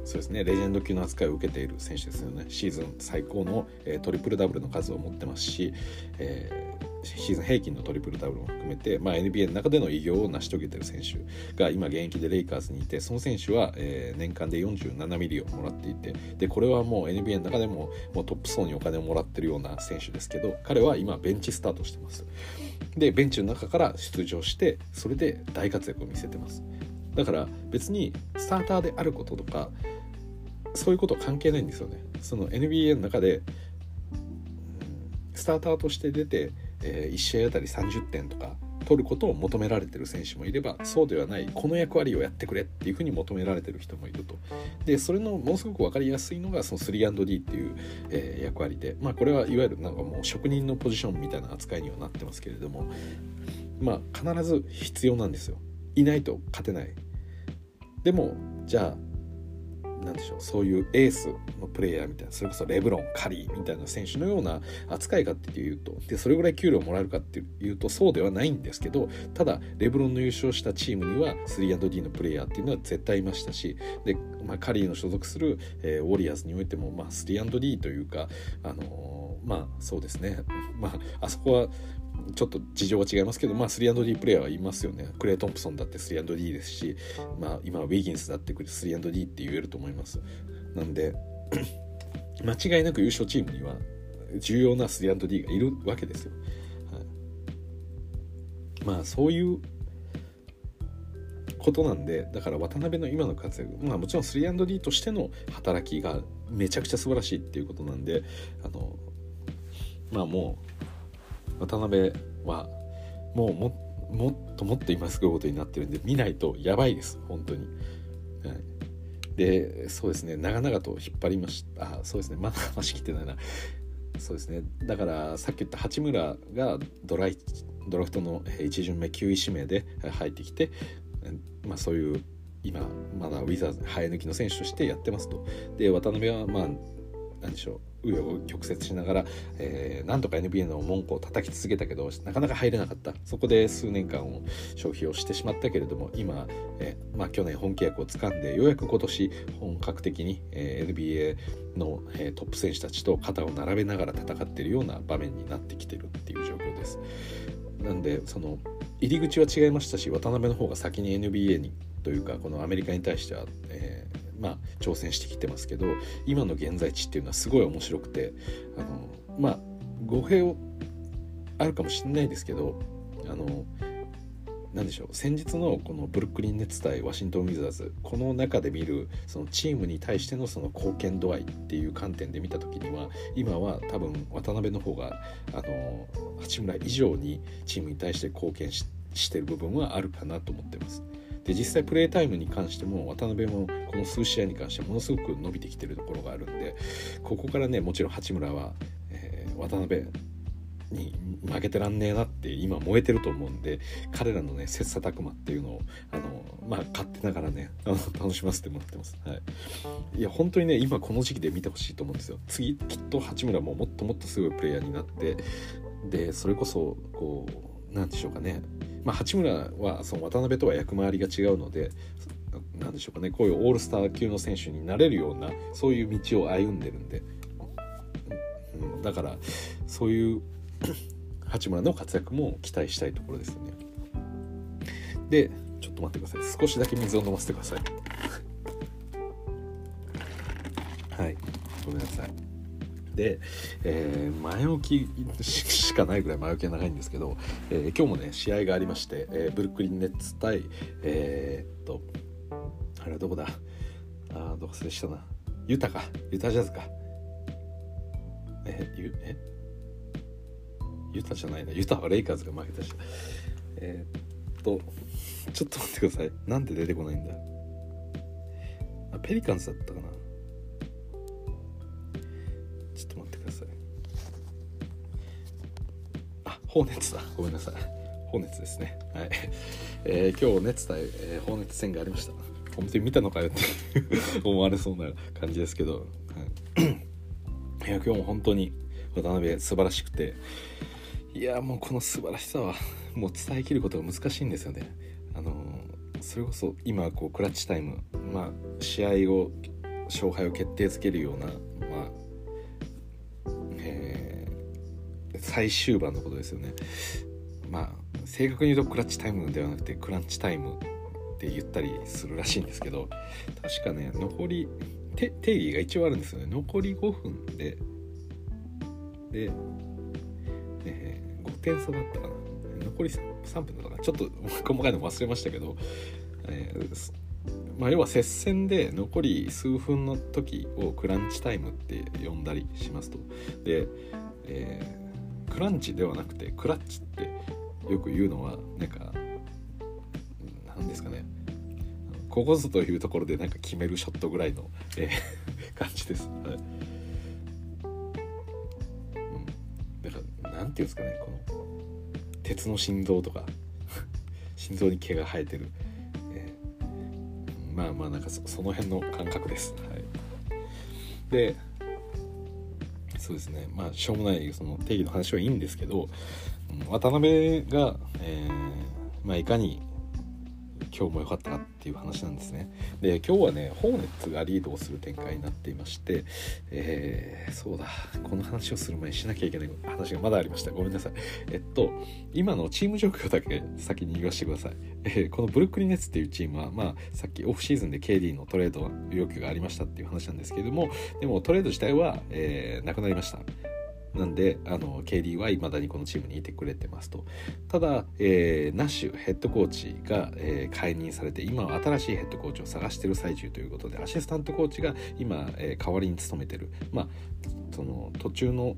そうですねレジェンド級の扱いを受けている選手ですよね。シーズン最高の、えー、トリプルダブルの数を持ってますし、えー、シーズン平均のトリプルダブルも含めて、まあ、NBA の中での偉業を成し遂げてる選手が今現役でレイカーズにいてその選手は、えー、年間で47ミリをもらっていてでこれはもう NBA の中でももうトップ層にお金をもらってるような選手ですけど彼は今ベンチスタートしてます。でベンチの中から出場してそれで大活躍を見せてますだから別にスターターであることとかそういうこと関係ないんですよねその NBA の中でスターターとして出て、えー、1試合あたり30点とか取ることを求められてる選手もいればそうではないこの役割をやってくれっていうふうに求められてる人もいると。でそれのものすごく分かりやすいのがその 3&D っていう、えー、役割でまあこれはいわゆるなんかもう職人のポジションみたいな扱いにはなってますけれどもまあ必ず必要なんですよ。いないと勝てない。でもじゃあ何でしょうそういうエースのプレイヤーみたいなそれこそレブロンカリーみたいな選手のような扱いかっていうとでそれぐらい給料もらえるかっていうとそうではないんですけどただレブロンの優勝したチームには 3&D のプレイヤーっていうのは絶対いましたしで、まあ、カリーの所属する、えー、ウォリアーズにおいても、まあ、3&D というかあのー、まあそうですね。まああそこはちょっと事情は違いますけど、まあ、3&D プレイヤーはいますよね。クレイ・トンプソンだって 3&D ですし、まあ、今はウィギンスだって 3&D って言えると思います。なんで、間違いなく優勝チームには重要な 3&D がいるわけですよ。はい、まあ、そういうことなんでだから渡辺の今の活躍まあもちろん 3&D としての働きがめちゃくちゃ素晴らしいっていうことなんであのまあもう渡辺はもうももっともっと今すごいことになってるんで見ないとやばいです本当に。はい、でそうですね。長々と引っ張りました。あそうですね。まだ話しきってないな。そうですね。だからさっき言った八村がドライドラフトの1巡目9位指名で入ってきて、まあ、そういう今まだウィザーズ生え抜きの選手としてやってますと。で渡辺はまあ何でしょう紆余曲折しながら、えー、なんとか NBA の文句を叩き続けたけどなかなか入れなかったそこで数年間を消費をしてしまったけれども今、えー、まあ、去年本契約をつかんでようやく今年本格的に、えー、NBA の、えトップ選手たちと肩を並べながら戦っているような場面になってきてるっていう状況です。なんでその入り口は違いましたし渡辺の方が先に NBA にというかこのアメリカに対しては、えーまあ、挑戦してきてますけど今の現在地っていうのはすごい面白くてあのまあ語弊をあるかもしれないですけどあの何でしょう先日のこのブルックリン・ネッツ対ワシントン・ウィザーズこの中で見るそのチームに対してのその貢献度合いっていう観点で見た時には今は多分渡辺の方があの八村以上にチームに対して貢献してる部分はあるかなと思ってます。で実際プレータイムに関しても渡辺もこの数試合に関してものすごく伸びてきてるところがあるんでここからねもちろん八村は、えー、渡辺に負けてらんねえなって今燃えてると思うんで彼らのね切磋琢磨っていうのをあのまあ勝手ながらねあの楽しませてもらってます、はい、いや本当にね今この時期で見てほしいと思うんですよ。次きっと八村ももっともっとすごいプレイヤーになってでそれこそこうなんでしょうかね。まあ八村はその渡辺とは役回りが違うのでなんでしょうかねこういうオールスター級の選手になれるようなそういう道を歩んでるんで、うん、だからそういう 八村の活躍も期待したいところですよね。でちょっと待ってください。少しだけ水を飲ませてください。はい。ごめんなさい。で、えー、前置きしかないぐらい前置きが長いんですけど、えー、今日もね試合がありまして、えー、ブルックリン・ネッツ対えー、っとあれはどこだ？あどこでしたな。ユタか。ユタジャズか。えゆえ？ユタじゃないな。ユタはレイカーズが負けたし。えー、っとちょっと待ってください。なんで出てこないんだ？ペリカンズだったかな？あホーネッツだ。ごめんなさい。ホーネッツですね。はい、えー、今日熱対、えー、ホーネッツ戦がありました。本当に見たのかよって 思われそうな感じですけど、はい、いや今日も本当に渡辺素晴らしくて。いやもうこの素晴らしさはもう伝えきることが難しいんですよね。あのそれこそ今こうクラッチタイム、まあ、試合を勝敗を決定づけるような、最終盤のことですよね。まあ正確に言うとクラッチタイムではなくてクランチタイムって言ったりするらしいんですけど確かね残り定義が一応あるんですよね。残り5分でで、えー、5点差だったかな。残り3分だかな。ちょっと細かいの忘れましたけど、えー、まあ、要は接戦で残り数分の時をクランチタイムって呼んだりしますと。で、えー、クランチではなくてクラッチってよく言うのはなんか何ですかね。ここぞというところでなんか決めるショットぐらいの、えー、感じです。はい。ていうんですかねこの鉄の心臓とか 心臓に毛が生えてる、えー、まあまあなんかその辺の感覚です。はい、でそうですね。まあしょうもないその定義の話はいいんですけど渡辺が、えーまあ、いかに今日も良かったなっていう話なんですね。で今日はねホーネッツがリードをする展開になっていまして、えー、そうだこの話をする前にしなきゃいけない話がまだありましたごめんなさい。えっと今のチーム状況だけ先に言わせてください。えー、このブルックリン・ネッツっていうチームはまあさっきオフシーズンで KD のトレード要求がありましたっていう話なんですけれどもでもトレード自体は、えー、なくなりました。なんであの KD はいまだにこのチームにいてくれてますと。ただ、えー、ナッシュヘッドコーチが、えー、解任されて今は新しいヘッドコーチを探してる最中ということでアシスタントコーチが今、えー、代わりに務めてる。まあその途中の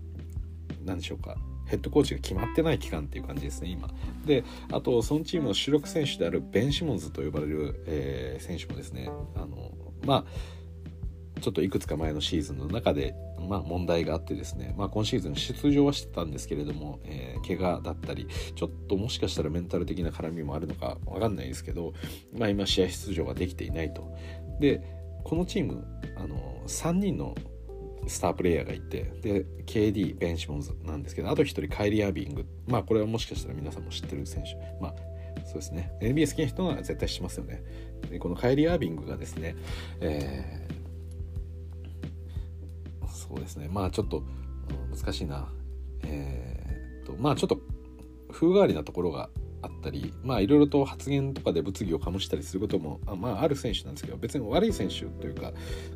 何でしょうかヘッドコーチが決まってない期間っていう感じですね今。であとそのチームの主力選手であるベン・シモンズと呼ばれる、えー、選手もですねあのまあちょっといくつか前のシーズンの中で、まあ、問題があってですね、まあ、今シーズン出場はしてたんですけれども、えー、怪我だったりちょっともしかしたらメンタル的な絡みもあるのか分かんないですけど、まあ、今試合出場ができていないと。でこのチームあの3人のスタープレイヤーがいてで KD ベンシモンズなんですけどあと1人カイリー・アービング。まあこれはもしかしたら皆さんも知ってる選手。まあそうですね。NBA 好きな人は絶対知ってますよね。でこのカイリー・アービングがですね、えーそうですね。まあちょっと、難しいな。えー、っとまあちょっと風変わりなところがあったりまあいろいろと発言とかで物議を醸したりすることもあ,、まあ、ある選手なんですけど別に悪い選手というか、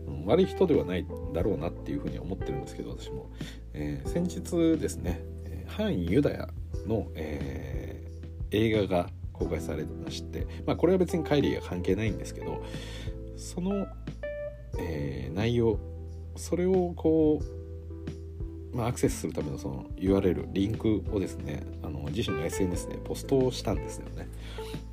うん、悪い人ではないだろうなっていうふうに思ってるんですけど私も、えー、先日ですね「範囲ユダヤの」えー、映画が公開されまして、まあ、これは別にカイリーが関係ないんですけどその、えー、内容それをこう、まあ、アクセスするためのその URL リンクをですねあの自身の SNS でポストをしたんですよね。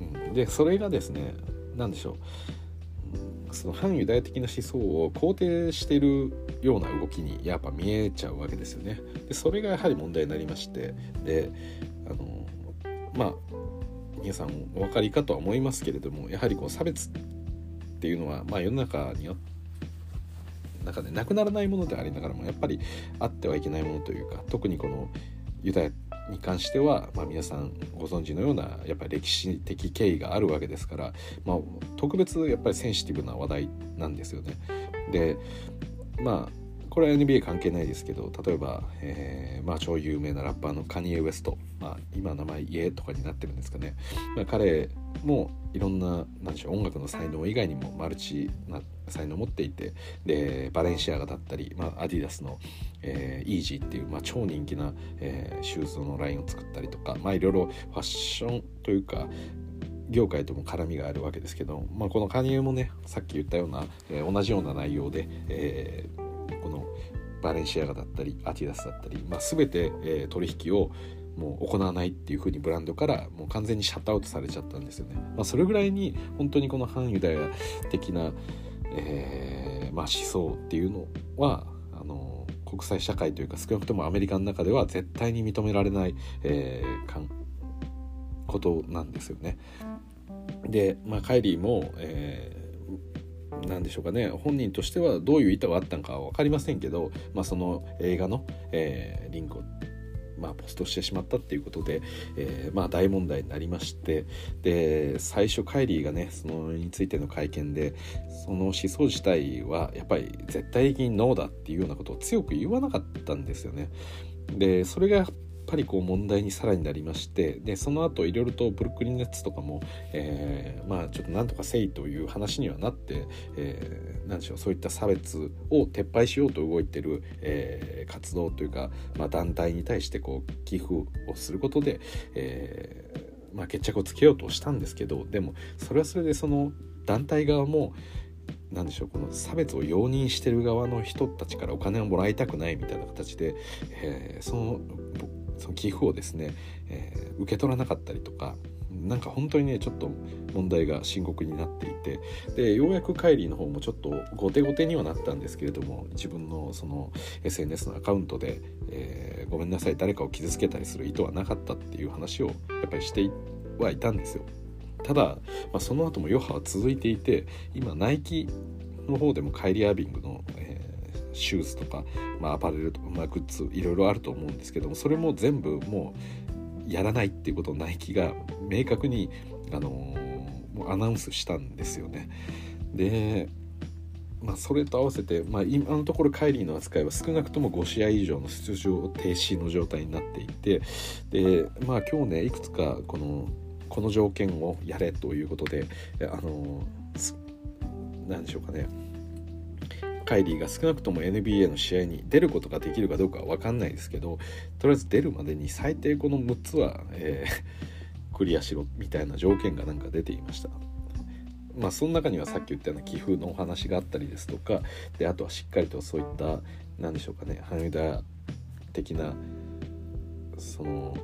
うん、でそれがですね何でしょうその反ユダヤ的な思想を肯定しているような動きにやっぱ見えちゃうわけですよね。でそれがやはり問題になりましてであのまあ皆さんお分かりかとは思いますけれどもやはりこう差別っていうのは、まあ、世の中によ中でなくならないものでありながらもやっぱりあってはいけないものというか特にこのユダヤに関しては、まあ、皆さんご存知のようなやっぱり歴史的経緯があるわけですから、まあ、特別やっぱりセンシティブな話題なんですよね。でまあこれは NBA 関係ないですけど例えば、えー、まあ、超有名なラッパーのカニエ・ウエスト、まあ、今名前イエとかになってるんですかね、まあ、彼もいろんな何でしょう音楽の才能以外にもマルチな才能を持っていてでバレンシアガだったり、まあ、アディダスの、えー、 YEEZY っていう、まあ、超人気な、えー、シューズのラインを作ったりとか、まあ、いろいろファッションというか業界とも絡みがあるわけですけど、まあ、このカニエもねさっき言ったような、えー、同じような内容で、えー、このバレンシアガだったりアディダスだったり、まあ、全て、えー、取引をもう行わないっていう風にブランドからもう完全にシャットアウトされちゃったんですよね。まあ、それぐらいに本当にこの反ユダヤ的な、えーまあ、思想っていうのはあの国際社会というか少なくともアメリカの中では絶対に認められない、えー、かんことなんですよね。で、まあ、カイリーも、えー、なんでしょうかね本人としてはどういう意図があったのかは分かりませんけど、まあ、その映画の、えー、リンクをまあ、ポストしてしまったっていうことで、えー、まあ、大問題になりましてで最初カイリーがねそのについての会見でその思想自体はやっぱり絶対的にノーだっていうようなことを強く言わなかったんですよね。でそれがぱりこう問題にさらになりましてでその後いろいろとブルックリンネッツとかも、えー、まあちょっとなんとかせいという話にはなって、えー、なんでしょうそういった差別を撤廃しようと動いてる、えー、活動というか、まあ、団体に対してこう寄付をすることで、えーまあ、決着をつけようとしたんですけどでもそれはそれでその団体側も何でしょうこの差別を容認してる側の人たちからお金をもらいたくないみたいな形で、えー、そのその寄付をですね、えー、受け取らなかったりとかなんか本当にねちょっと問題が深刻になっていてでようやくカイリーの方もちょっと後手後手にはなったんですけれども自分のその SNS のアカウントで、えー、ごめんなさい誰かを傷つけたりする意図はなかったっていう話をやっぱりしてはいたんですよ。ただ、まあ、その後も余波は続いていて今ナイキの方でもカイリー・アービングの、シューズとか、まあ、アパレルとか、まあ、グッズいろいろあると思うんですけどもそれも全部もうやらないっていうことをナイキが明確に、あの、もうアナウンスしたんですよね。でまあ、それと合わせて、まあ、今のところカイリーの扱いは少なくとも5試合以上の出場停止の状態になっていてで、まあ、今日ねいくつかこのこの条件をやれということであの何でしょうかねカイリーが少なくとも NBA の試合に出ることができるかどうかは分かんないですけどとりあえず出るまでに最低この6つは、えー、クリアしろみたいな条件がなんか出ていました。まあその中にはさっき言ったような寄付のお話があったりですとかであとはしっかりとそういった何でしょうかね羽田的なその思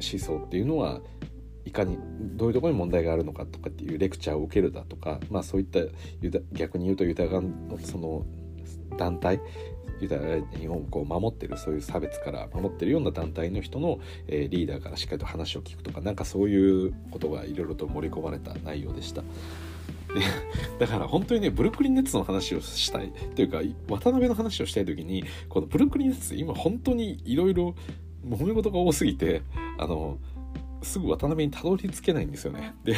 想っていうのはいかにどういうところに問題があるのかとかっていうレクチャーを受けるだとか、まあ、そういった逆に言うとユダヤのその団体ユダヤ人をこう守ってるそういう差別から守ってるような団体の人の、えー、リーダーからしっかりと話を聞くとかなんかそういうことがいろいろと盛り込まれた内容でした。でだから本当にねブルックリン・ネッツの話をしたいというか渡辺の話をしたい時にこのブルックリン・ネッツ今本当にいろいろ揉め事が多すぎてあのすぐ渡辺にたどり着けないんですよね。で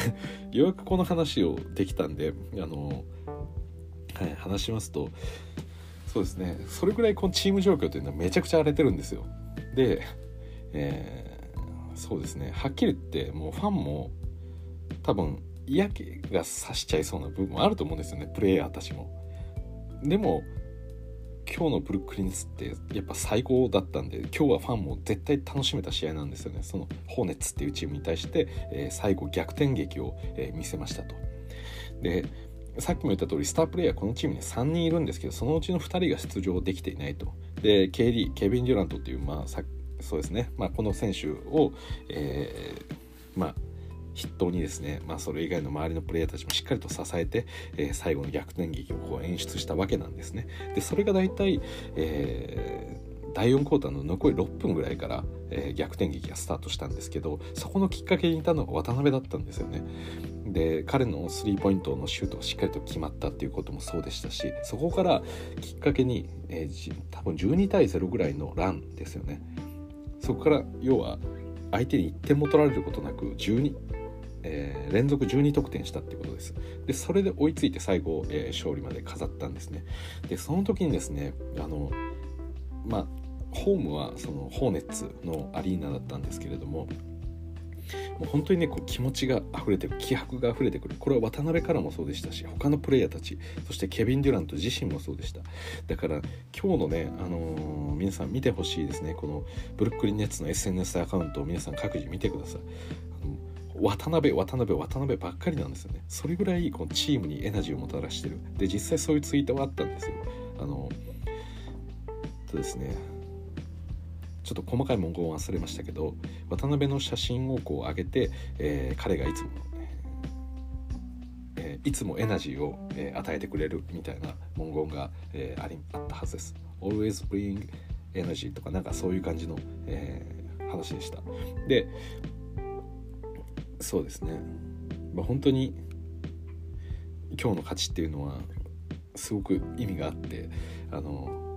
ようやくこの話をできたんであの、はい、話しますとそうですねそれぐらいこのチーム状況というのはめちゃくちゃ荒れてるんですよ。で、えー、そうですねはっきり言ってもうファンも多分嫌気がさしちゃいそうな部分もあると思うんですよねプレイヤーたちも。でも今日のブルックリンズってやっぱ最高だったんで今日はファンも絶対楽しめた試合なんですよねそのホーネッツっていうチームに対して、えー、最後逆転劇を、えー、見せましたと。でさっきも言った通りスタープレイヤーこのチームに3人いるんですけどそのうちの2人が出場できていないと。で KD ケビン・デュラントっていうまあそうですね、まあ、この選手を、えー、まあ筆頭にですね、まあ、それ以外の周りのプレイヤーたちもしっかりと支えて、えー、最後の逆転劇をこう演出したわけなんですね。でそれが大体、えー、第4クォーターの残り6分ぐらいから、えー、逆転劇がスタートしたんですけどそこのきっかけにいたのが渡辺だったんですよね。で彼のスリーポイントのシュートがしっかりと決まったっていうこともそうでしたしそこからきっかけに、えー、多分12対0ぐらいのランですよね。そこから要は相手に1点も取られることなく12、えー、連続12得点したっていうことです。でそれで追いついて最後、えー、勝利まで飾ったんですね。でその時にですねあのまあホームはそのホーネッツのアリーナだったんですけれどももう本当にねこう気持ちが溢れてる気迫が溢れてくる。これは渡辺からもそうでしたし他のプレイヤーたちそしてケビン・デュラント自身もそうでした。だから今日のね、あのー、皆さん見てほしいですね。このブルックリン・ネッツの SNS アカウントを皆さん各自見てください。渡辺渡辺渡辺ばっかりなんですよねそれぐらいこのチームにエナジーをもたらしてるで実際そういうツイートはあったんですよあのとですねちょっと細かい文言を忘れましたけど渡辺の写真をこう上げて、えー、彼がいつも、えー、いつもエナジーを、えー、与えてくれるみたいな文言が、え、ありあったはずです。Always bring energy とかなんかそういう感じの、え、話でした。でそうですね、まあ、本当に今日の勝ちっていうのはすごく意味があってあの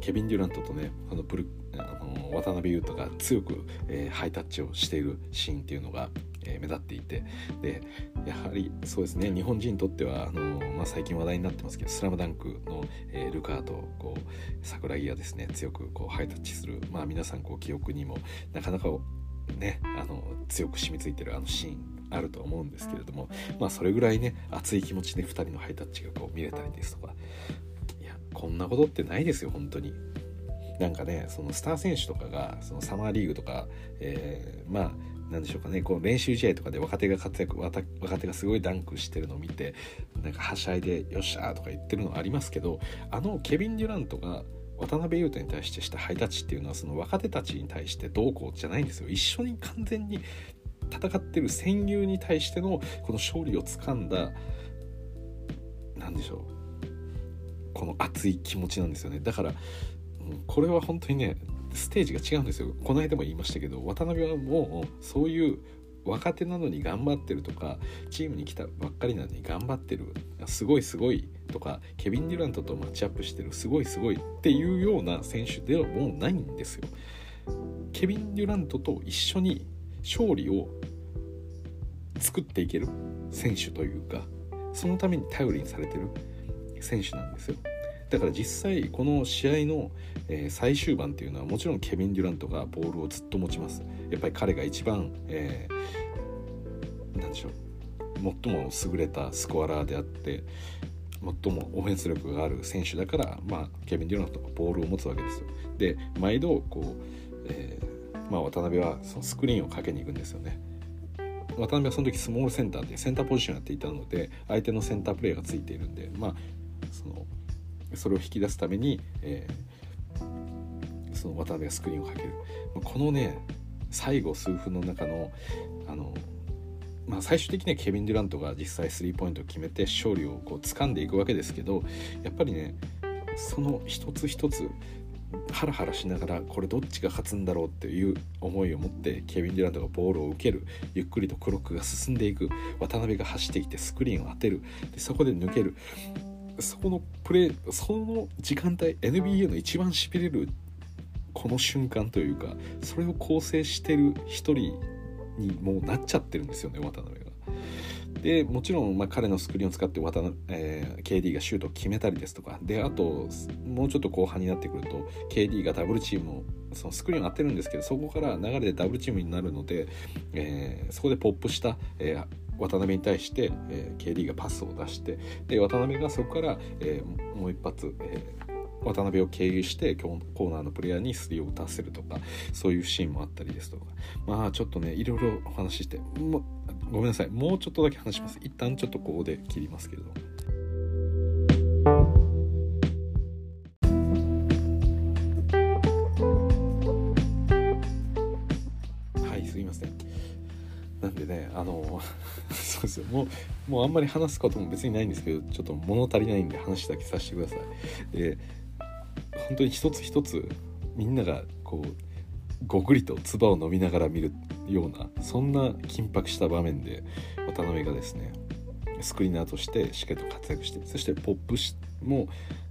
ケビン・デュラントとねあのブルあの渡辺裕太が強く、えー、ハイタッチをしているシーンっていうのが、えー、目立っていてでやはりそうですね日本人にとってはあの、まあ、最近話題になってますけど「スラムダンクの、えー、ルカーとこう桜木がですね強くこうハイタッチする、まあ、皆さんこう記憶にもなかなかねあの強く染みついてるあのシーンあると思うんですけれどもまあそれぐらいね熱い気持ちで2人のハイタッチがこう見れたりですとかいやこんなことってないですよ本当になんかねそのスター選手とかがそのサマーリーグとか、えー、まあなんでしょうかねこう練習試合とかで若手が活躍若手がすごいダンクしてるのを見てなんかはしゃいで「よっしゃ!」とか言ってるのありますけどあのケビン・デュラントが渡辺裕太に対してしたハイタッチっていうのはその若手たちに対してどうこうじゃないんですよ。一緒に完全に戦ってる戦友に対してのこの勝利をつかんだ何でしょう。この熱い気持ちなんですよね。だからこれは本当にねステージが違うんですよ。この間も言いましたけど渡辺はもうそういう若手なのに頑張ってるとかチームに来たばっかりなのに頑張ってるすごいすごいとかケビン・デュラントとマッチアップしてるすごいすごいっていうような選手ではもうないんですよ。ケビン・デュラントと一緒に勝利を作っていける選手というかそのために頼りにされてる選手なんですよ。だから実際この試合の、え、最終盤っていうのはもちろんケビン・デュラントがボールをずっと持ちます。やっぱり彼が一番、えー、なんでしょう最も優れたスコアラーであって最もオフェンス力がある選手だから、まあ、ケビン・デュラントがボールを持つわけですよ。で毎度こう、えー、まあ、渡辺はそのスクリーンをかけに行くんですよね。渡辺はその時スモールセンターでセンターポジションやっていたので相手のセンタープレーがついているんでまあそのそれを引き出すために、えー、その渡辺がスクリーンをかける。このね最後数分の中のあの、まあ、最終的にはケビン・デュラントが実際スリーポイントを決めて勝利をこう掴んでいくわけですけどやっぱりねその一つ一つハラハラしながらこれどっちが勝つんだろうっていう思いを持ってケビン・デュラントがボールを受ける。ゆっくりとクロックが進んでいく。渡辺が走ってきてスクリーンを当てる。でそこで抜ける。そこのプレーその時間帯 NBA の一番しびれるこの瞬間というかそれを構成してる一人にもうなっちゃってるんですよね渡辺が。でもちろん、まあ、彼のスクリーンを使って渡、えー、KD がシュートを決めたりですとかであともうちょっと後半になってくると KD がダブルチームをそのスクリーンを当てるんですけどそこから流れでダブルチームになるので、えー、そこでポップした、えー、渡辺に対して、えー、KD がパスを出してで渡辺がそこから、えー、もう一発、えー、渡辺を経由して今日コーナーのプレイヤーにスリーを打たせるとかそういうシーンもあったりですとか。まあちょっとねいろいろお話ししてもごめんなさい。もうちょっとだけ話します。一旦ちょっとここで切りますけれど。も。もうもうあんまり話すことも別にないんですけどちょっと物足りないんで話だけさせてください。で本当に一つ一つみんながこうごくりと唾を飲みながら見るようなそんな緊迫した場面で渡辺がですねスクリーナーとしてしっかりと活躍してそしてポップも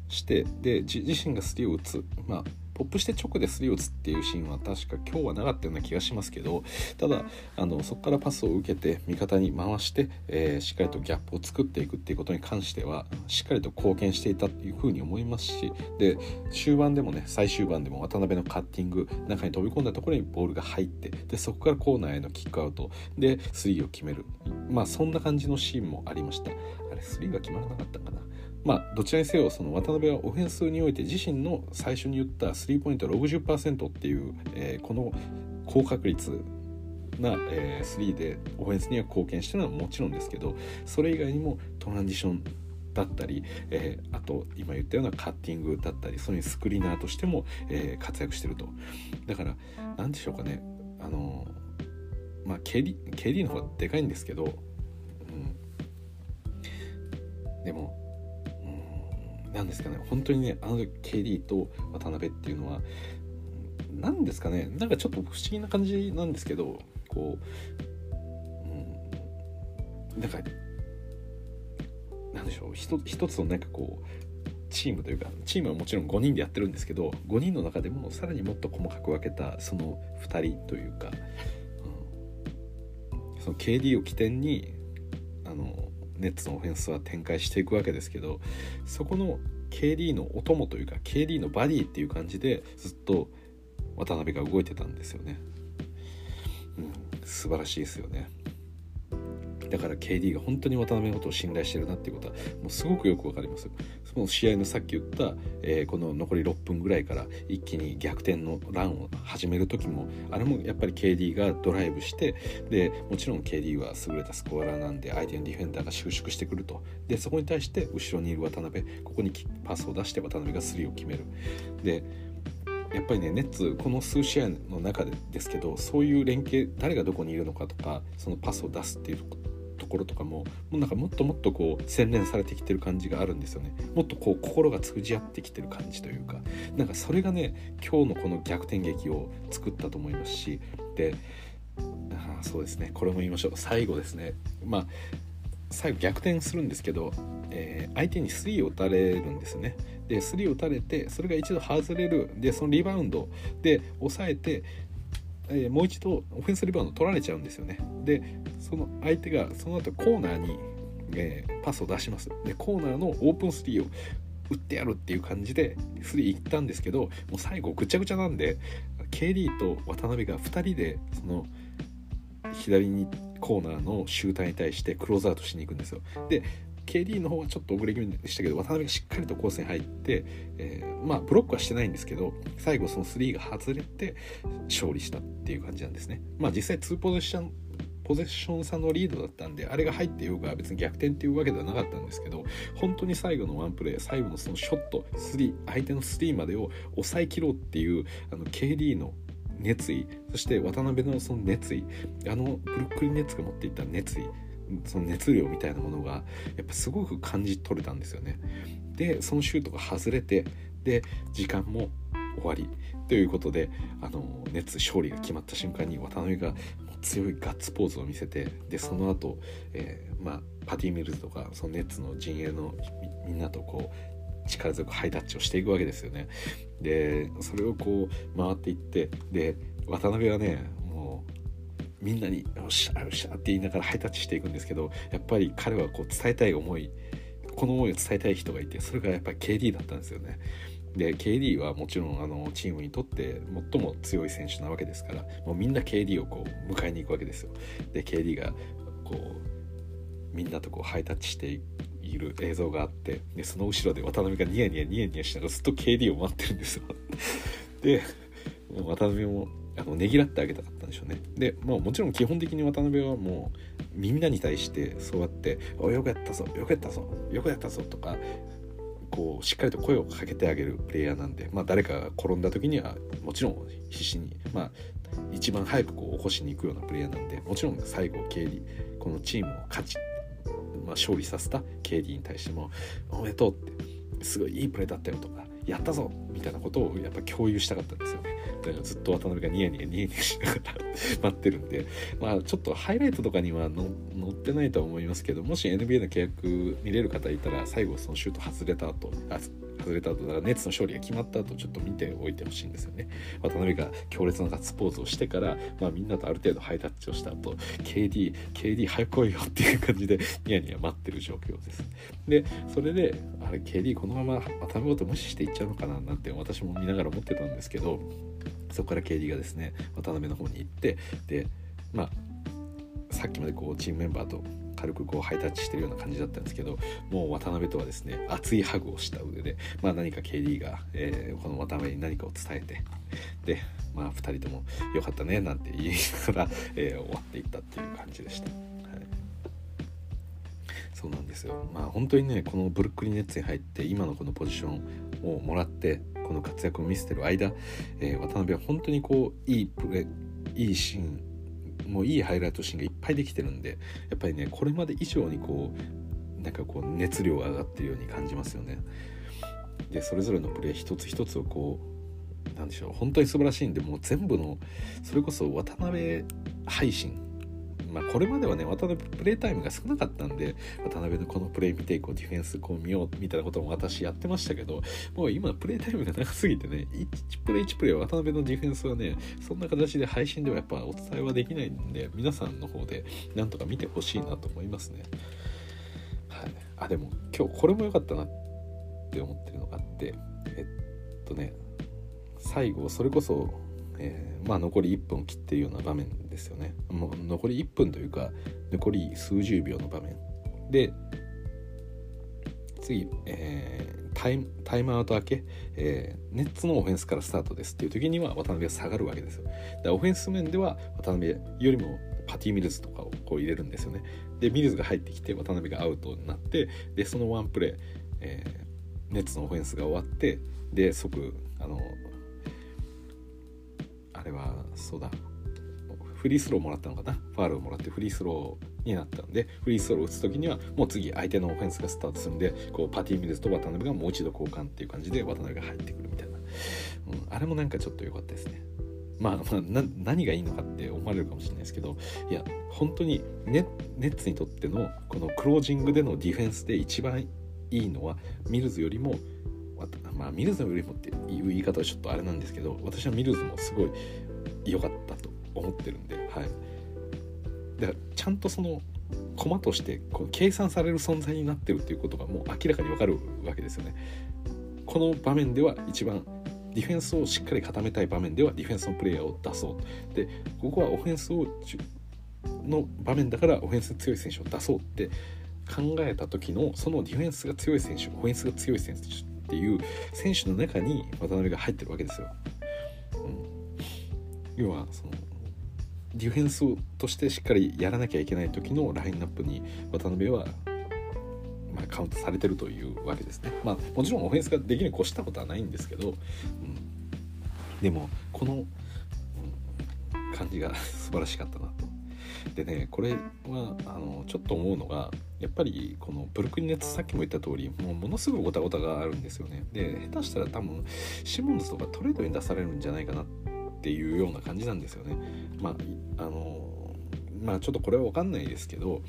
してで自身がスリーを打つ。まあポップして直でスリーを打つっていうシーンは確か今日はなかったような気がしますけどただあのそこからパスを受けて味方に回して、えー、しっかりとギャップを作っていくっていうことに関してはしっかりと貢献していたっていうふうに思いますしで終盤でもね最終盤でも渡辺のカッティング中に飛び込んだところにボールが入ってでそこからコーナーへのキックアウトでスリーを決める。まあそんな感じのシーンもありました。あれスリーが決まらなかったかな。まあ、どちらにせよその渡辺はオフェンスにおいて自身の最初に言ったスリーポイント60%っていう、えー、この高確率な、えー、3でオフェンスには貢献してるのはもちろんですけどそれ以外にもトランジションだったり、えー、あと今言ったようなカッティングだったりそれにスクリーナーとしても、えー、活躍してると。だから何でしょうかね。あのまあ KD, KD の方がでかいんですけど、うん、でもなんですかね。本当にねあの KD と渡辺っていうのは何ですかね。なんかちょっと不思議な感じなんですけどこう、うん、なんかなんでしょう。一一つのなんかこうチームというかチームはもちろん5人でやってるんですけど5人の中でもさらにもっと細かく分けたその2人というか、うん、その KD を起点にあのネッツのオフェンスは展開していくわけですけどそこの KD のお供というか KD のバディっていう感じでずっと渡辺が動いてたんですよね。うん、素晴らしいですよね。だから KD が本当に渡辺のことを信頼してるなっていうことはもうすごくよくわかります。その試合のさっき言った、えー、この残り6分ぐらいから一気に逆転のランを始める時もあれもやっぱり KD がドライブしてでもちろん KD は優れたスコアラーなんで相手のディフェンダーが収縮してくると。でそこに対して後ろにいる渡辺ここにパスを出して渡辺がスリーを決める。でやっぱりねネッツこの数試合の中でですけどそういう連携誰がどこにいるのかとかそのパスを出すっていうところとかももうなんかもっともっとこう洗練されてきてる感じがあるんですよね。もっとこう心が通じ合ってきてる感じというか。なんかそれがね今日のこの逆転劇を作ったと思いますし。であそうですね。これも言いましょう。最後ですね。まあ最後逆転するんですけど、えー、相手に3を打たれるんですね。で3を打たれてそれが一度外れる。でそのリバウンドで抑えてえー、もう一度オフェンスリバウンド取られちゃうんですよね。でその相手がその後コーナーに、えー、パスを出します。でコーナーのオープンスリーを打ってやるっていう感じでスリー行ったんですけどもう最後ぐちゃぐちゃなんで KD と渡辺が2人でその左にコーナーのシューターに対してクローズアウトしに行くんですよ。で KD の方はちょっと遅れ気味でしたけど渡辺がしっかりとコースに入って、えー、まあブロックはしてないんですけど最後その3が外れて勝利したっていう感じなんですね。まあ実際2ポゼッションポゼッション差のリードだったんであれが入ってようが別に逆転っていうわけではなかったんですけど本当に最後のワンプレー最後のそのショット3相手の3までを抑えきろうっていうあの KD の熱意そして渡辺のその熱意あのブルックリン・ネッツが持っていた熱意その熱量みたいなものがやっぱすごく感じ取れたんですよね。でそのシュートが外れてで時間も終わりということであの熱勝利が決まった瞬間に渡辺が強いガッツポーズを見せてでその後、えー、まあパティ・ミルズとかそのネッツの陣営のみんなとこう力強くハイタッチをしていくわけですよね。でそれをこう回っていってで渡辺はねみんなに「よっしゃよっしゃ」って言いながらハイタッチしていくんですけどやっぱり彼はこう伝えたい思いこの思いを伝えたい人がいてそれがやっぱり KD だったんですよね。で KD はもちろんあのチームにとって最も強い選手なわけですからもうみんな KD をこう迎えに行くわけですよ。で KD がこうみんなとこうハイタッチしている映像があってでその後ろで渡辺がニヤニヤニヤニヤしながらずっと KD を待ってるんですよ。で渡辺もあのねぎらってあげたかったんでしょうねで、まあ、もちろん基本的に渡辺はもうみんなに対してそうやって「およくやったぞよくやったぞよくやったぞ」とかこうしっかりと声をかけてあげるプレイヤーなんで、まあ、誰かが転んだ時にはもちろん必死に、まあ、一番早くこう起こしに行くようなプレイヤーなんでもちろん最後 KD このチームを勝ち、まあ、勝利させた KD に対しても「おめでとう」って「すごいいいプレーだったよ」とか「やったぞ!」みたいなことをやっぱ共有したかったんですよね。ずっと渡辺がニヤニヤニヤニヤしながら 待ってるんでまあちょっとハイライトとかには載ってないとは思いますけどもし NBA の契約見れる方いたら最後そのシュート外れた後あ外れた後だからネッツの勝利が決まった後ちょっと見ておいてほしいんですよね。渡辺が強烈なガッツポーズをしてから、まあ、みんなとある程度ハイタッチをした後 KD KD 早く来いよっていう感じでニヤニヤ待ってる状況です。でそれであれ KD このまま渡辺ごと無視していっちゃうのかななんて私も見ながら思ってたんですけどそこから KD がですね渡辺の方に行ってでまあさっきまでこうチームメンバーと軽くこうハイタッチしてるような感じだったんですけどもう渡辺とはですね熱いハグをした上で、まあ、何か KD が、えー、この渡辺に何かを伝えてで、まあ、2人とも「よかったね」なんて言いながら、えー、終わっていったっていう感じでした。そうなんですよまあ本当にねこのブルックリンネッツに入って今のこのポジションをもらってこの活躍を見せてる間、えー、渡辺は本当にこういいプレいいシーンもういいハイライトシーンがいっぱいできてるんでやっぱりねこれまで以上にこうなんかこう熱量が上がってるように感じますよね。でそれぞれのプレー一つ一つをこうなんでしょう本当に素晴らしいんでもう全部のそれこそ渡辺配信まあ、これまではね渡辺プレイタイムが少なかったんで渡辺のこのプレイ見ていこうディフェンスこう見ようみたいなことも私やってましたけどもう今プレイタイムが長すぎてね1プレイ1プレイ渡辺のディフェンスはねそんな形で配信ではやっぱお伝えはできないんで皆さんの方でなんとか見てほしいなと思いますね。はい、あでも今日これも良かったなって思ってるのがあってえっとね最後それこそえー、まあ、残り1分切ってるような場面ですよね。もう残り1分というか残り数十秒の場面。で次、えー、タイムタイムアウト明け、えー、ネッツのオフェンスからスタートですっていう時には渡辺が下がるわけですよ。でオフェンス面では渡辺よりもパティ・ミルズとかをこう入れるんですよね。でミルズが入ってきて渡辺がアウトになってでそのワンプレー、えー、ネッツのオフェンスが終わってで即あのれはそうだ。フリースローもらったのかな？ファールをもらってフリースローになったんでフリースローを打つ時にはもう次相手のオフェンスがスタートするんでこうパティ・ミルズと渡辺がもう一度交換っていう感じで渡辺が入ってくるみたいな、うん、あれもなんかちょっと良かったですね。まあ、まあ、何がいいのかって思われるかもしれないですけどいや本当にネネッツにとってのこのクロージングでのディフェンスで一番いいのはミルズよりもまあミルズよりもっていう言い方はちょっとあれなんですけど私はミルズもすごい良かったと思ってるんで、はい、だからちゃんとその駒としてこう計算される存在になってるっていうことがもう明らかに分かるわけですよね。この場面では一番ディフェンスをしっかり固めたい場面ではディフェンスのプレイヤーを出そうでここはオフェンスをの場面だからオフェンス強い選手を出そうって考えた時のそのディフェンスが強い選手オフェンスが強い選手っていう選手の中に渡辺が入ってるわけですよ。うん、要はそのディフェンスとしてしっかりやらなきゃいけない時のラインナップに渡辺は、まあ、カウントされてるというわけですね。まあ、もちろんオフェンスができるに越したことはないんですけど、うん、でもこの、うん、感じが 素晴らしかったなと。でねこれはあのちょっと思うのがやっぱりこのブルックリンネッツさっきも言った通りもうものすごいごたごたがあるんですよね。で下手したら多分シモンズとかトレードに出されるんじゃないかなっていうような感じなんですよね。まああのまあちょっとこれは分かんないですけど、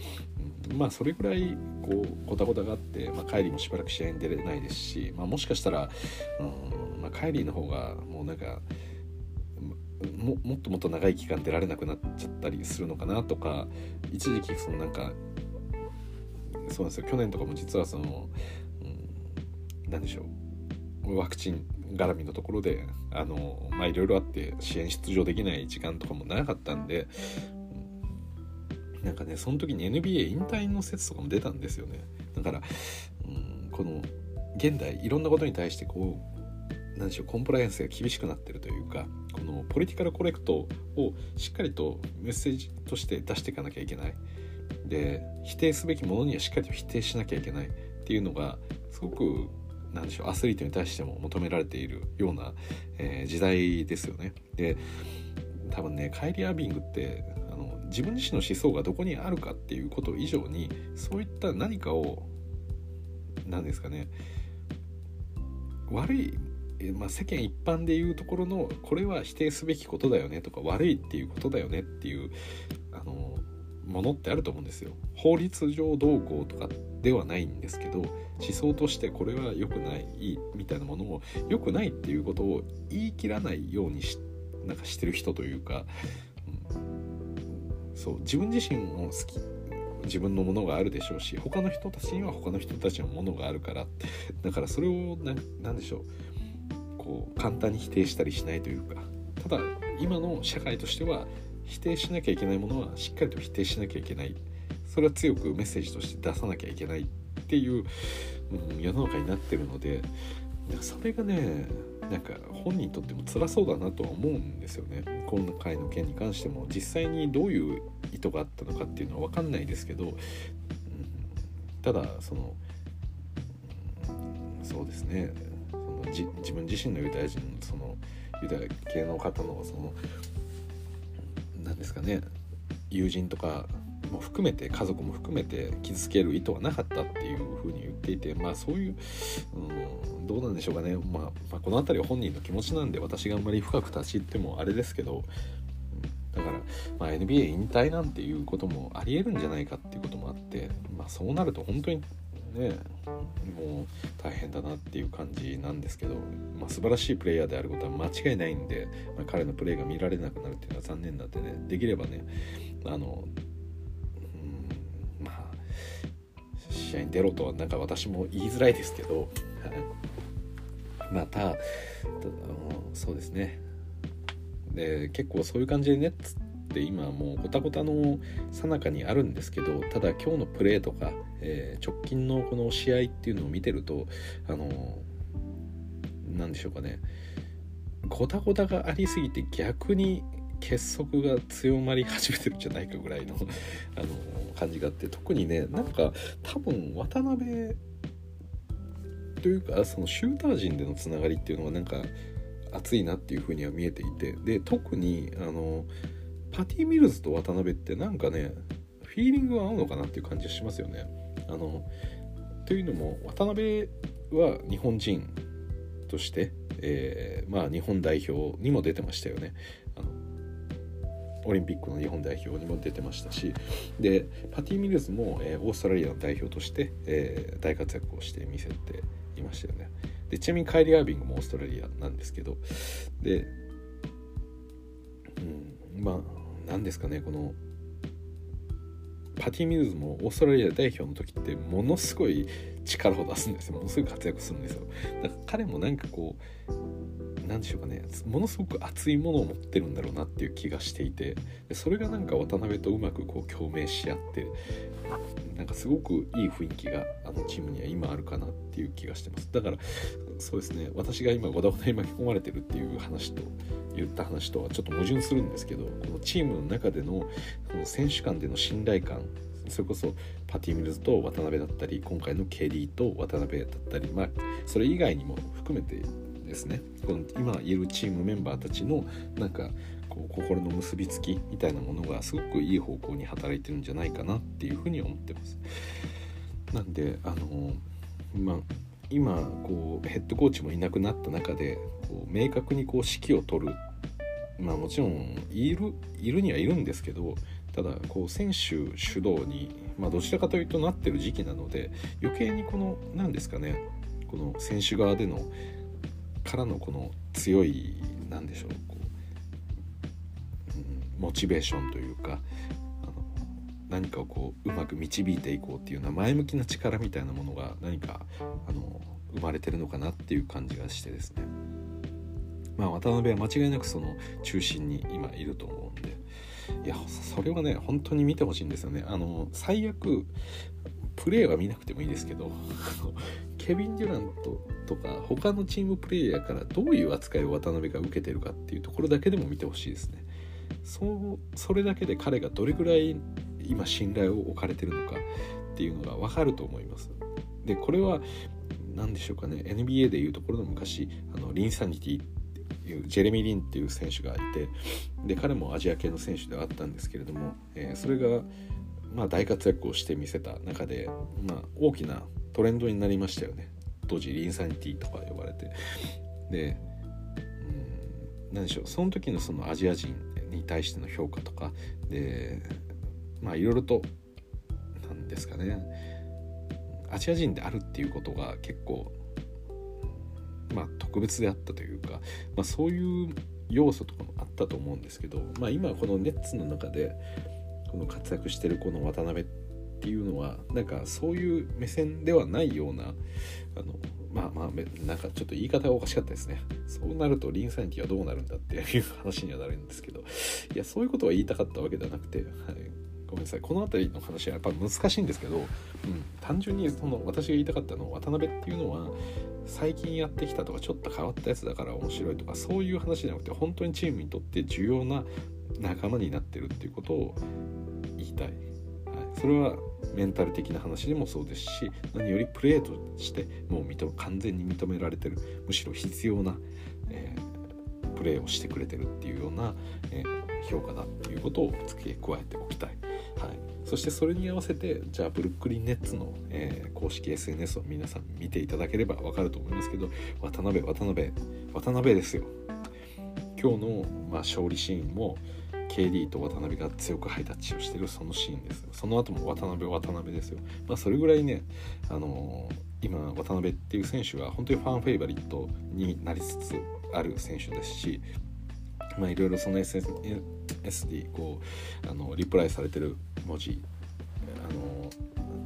うん、まあそれぐらいこうごたごたがあって、まあ、カイリーもしばらく試合に出れないですし、まあ、もしかしたら、うんまあ、カイリーの方がもうなんかももっともっと長い期間出られなくなっちゃったりするのかなとか一時期そのなんかそうなんですよ。去年とかも実はその、うん、何でしょう。ワクチン絡みのところであのまあいろいろあって支援出場できない時間とかも長かったんで、うん、なんかねその時に NBA 引退の説とかも出たんですよね。だから、うん、この現代いろんなことに対してこう何でしょうコンプライアンスが厳しくなってるというかこのポリティカルコレクトをしっかりとメッセージとして出していかなきゃいけないで否定すべきものにはしっかりと否定しなきゃいけないっていうのがすごくなんでしょうアスリートに対しても求められているような、えー、時代ですよね。で多分ねカイリー・アービングってあの自分自身の思想がどこにあるかっていうこと以上にそういった何かを何ですかね悪い、まあ、世間一般でいうところのこれは否定すべきことだよねとか悪いっていうことだよねっていうあのものってあると思うんですよ。法律上どうこうとかではないんですけど思想としてこれは良くないみたいなものを良くないっていうことを言い切らないようにしなんかしてる人というか、うん、そう自分自身も好き自分のものがあるでしょうし他の人たちには他の人たちのものがあるからだからそれを何でしょうこう簡単に否定したりしないというかただ今の社会としては否定しなきゃいけないものはしっかりと否定しなきゃいけない。それは強くメッセージとして出さなきゃいけないっていう、うん、世の中になってるのでそれがねなんか本人にとっても辛そうだなとは思うんですよね。今回の件に関しても。実際にどういう意図があったのかっていうのは分かんないですけど、うん、ただその、そうですね。じ自分自身のユダヤ人そのユダヤ系の方のその何ですかね友人とかも含めて家族も含めて傷つける意図はなかったっていうふうに言っていてまあそういう、うん、どうなんでしょうかね、まあ、まあ、この辺りは本人の気持ちなんで私があんまり深く立ち入ってもあれですけど、だから、まあ、NBA 引退なんていうこともありえるんじゃないかっていうこともあって、まあ、そうなると本当にねもう大変だなっていう感じなんですけど、まあ、素晴らしいプレイヤーであることは間違いないんで、まあ、彼のプレーが見られなくなるっていうのは残念なんでねできればねあの、うん、まあ試合に出ろとはなんか私も言いづらいですけどまたそうですね。で結構そういう感じでネッツって今もうごたごたのさなかにあるんですけどただ今日のプレーとか、えー、直近のこの試合っていうのを見てるとあの何でしょうかね。ごたごたがありすぎて逆に結束が強まり始めてるんじゃないかぐらいの あの感じがあって特にねなんか多分渡辺というかそのシューター陣でのつながりっていうのはなんか熱いなっていうふうには見えていてで特にあのパティ・ミルズと渡辺ってなんかねフィーリングは合うのかなっていう感じがしますよね。あのというのも渡辺は日本人として、えー、まあ、日本代表にも出てましたよね。あのオリンピックの日本代表にも出てましたしでパティ・ミルズも、えー、オーストラリアの代表として、えー、大活躍をして見せていましたよね。でちなみにカイリー・アービングもオーストラリアなんですけどで、うん、まあ何ですかねこのパティ・ミルズもオーストラリア代表の時ってものすごい力を出すんですよ。ものすごい活躍するんですよ。だから彼もなんかこうなんでしょうかね。ものすごく熱いものを持ってるんだろうなっていう気がしていて。でそれがなんか渡辺とうまくこう共鳴し合ってなんかすごくいい雰囲気があのチームには今あるかなっていう気がしてます。だからそうですね。私が今ごだごだに巻き込まれてるっていう話と言った話とはちょっと矛盾するんですけどこのチームの中でのこの選手間での信頼感それこそパティ・ミルズと渡辺だったり今回のケリーと渡辺だったりまあそれ以外にも含めてですねこの今いるチームメンバーたちのなんかこう心の結びつきみたいなものがすごくいい方向に働いてるんじゃないかなっていうふうに思ってます。なんであのまあ今こうヘッドコーチもいなくなった中でこう明確にこう指揮を取るまあもちろんいるいるにはいるんですけどただこう選手主導に、まあ、どちらかというとなってる時期なので余計にこの何ですかねこの選手側でのからのこの強い何でしょうこう、うん、モチベーションというか何かをこううまく導いていこうっていうような前向きな力みたいなものが何かあの生まれてるのかなっていう感じがしてですね。まあ、渡辺は間違いなくその中心に今いると思ういやそれはね本当に見てほしいんですよね。あの最悪プレーは見なくてもいいですけど ケビン・デュラントとか他のチームプレーヤーからどういう扱いを渡辺が受けてるかっていうところだけでも見てほしいですね。そうそれだけで彼がどれぐらい今信頼を置かれてるのかっていうのが分かると思います。でこれは何でしょうかね。NBA でいうところの昔あのリンサニティっいうジェレミー・リンっていう選手がいてで彼もアジア系の選手ではあったんですけれども、えー、それが、まあ、大活躍をしてみせた中で、まあ、大きなトレンドになりましたよね。当時リンサニティとか呼ばれて。でうん何でしょう。その時のそのアジア人に対しての評価とかでまあいろいろとなんですかね。アジア人であるっていうことが結構まあ特別であったというか、まあ、そういう要素とかもあったと思うんですけど、まあ、今このネッツの中でこの活躍してるこの渡辺っていうのはなんかそういう目線ではないようなあのまあまあなんかちょっと言い方がおかしかったですね。そうなるとリンサニティはどうなるんだっていう話にはなるんですけどいやそういうことは言いたかったわけではなくて、はい、ごめんなさいこの辺りの話はやっぱ難しいんですけど、うん、単純にその私が言いたかったのは渡辺っていうのは最近やってきたとかちょっと変わったやつだから面白いとかそういう話じゃなくて本当にチームにとって重要な仲間になってるっていうことを言いたい、はい、それはメンタル的な話でもそうですし何よりプレーとしてもう認完全に認められてるむしろ必要な、えー、プレーをしてくれてるっていうような、えー、評価だっていうことを付け加えておきたい。そしてそれに合わせてじゃあブルックリンネッツの、えー、公式 SNS を皆さん見ていただければ分かると思いますけど渡辺渡辺渡辺ですよ。今日の、まあ、勝利シーンも KD と渡辺が強くハイタッチをしてるそのシーンですよ。その後も渡辺渡辺ですよ。まあそれぐらいねあのー、今渡辺っていう選手は本当にファンフェイバリットになりつつある選手ですしまあいろいろその SNS でこうあのリプライされてる文字あの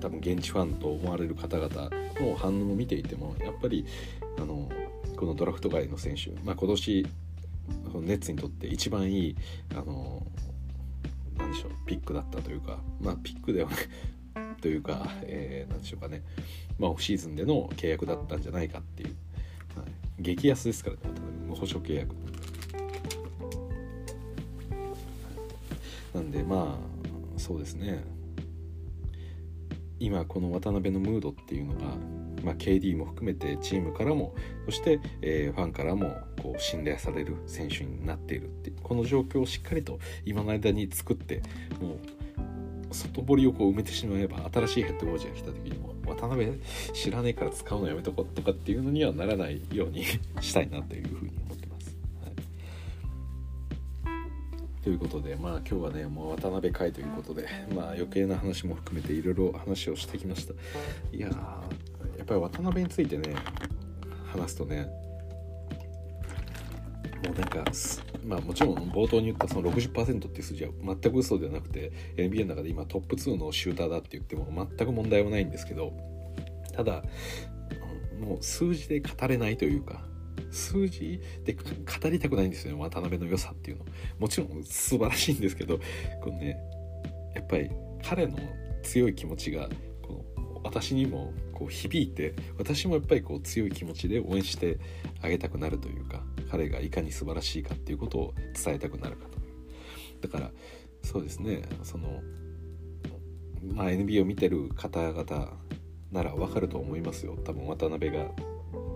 多分現地ファンと思われる方々の反応を見ていてもやっぱりあのこのドラフト外の選手、まあ、今年ネッツにとって一番いいあの何でしょうピックだったというかまあピックでは というか、えー、何でしょうかね、まあ、オフシーズンでの契約だったんじゃないかっていう、はい、激安ですからね無保証契約。なんでまあそうですね。今この渡辺のムードっていうのが、まあ、KD も含めてチームからもそして、えー、ファンからもこう信頼される選手になっているっていうこの状況をしっかりと今の間に作ってもう外堀をこう埋めてしまえば新しいヘッドコーチが来た時にも渡辺知らねえから使うのやめとことかっていうのにはならないように したいなというふうにということでまあ今日はねもう渡辺会ということでまあ余計な話も含めていろいろ話をしてきました。いややっぱり渡辺についてね話すとねもうなんかまあもちろん冒頭に言ったその60%っていう数字は全く嘘ではなくて NBA の中で今トップ2のシューターだって言っても全く問題はないんですけどただもう数字で語れないというか数字で語りたくないんですよね渡辺の良さっていうの。もちろん素晴らしいんですけどこのねやっぱり彼の強い気持ちがこの私にもこう響いて私もやっぱりこう強い気持ちで応援してあげたくなるというか彼がいかに素晴らしいかっていうことを伝えたくなるかと。だからそうですねそのまあ NBA を見てる方々ならわかると思いますよ。多分渡辺が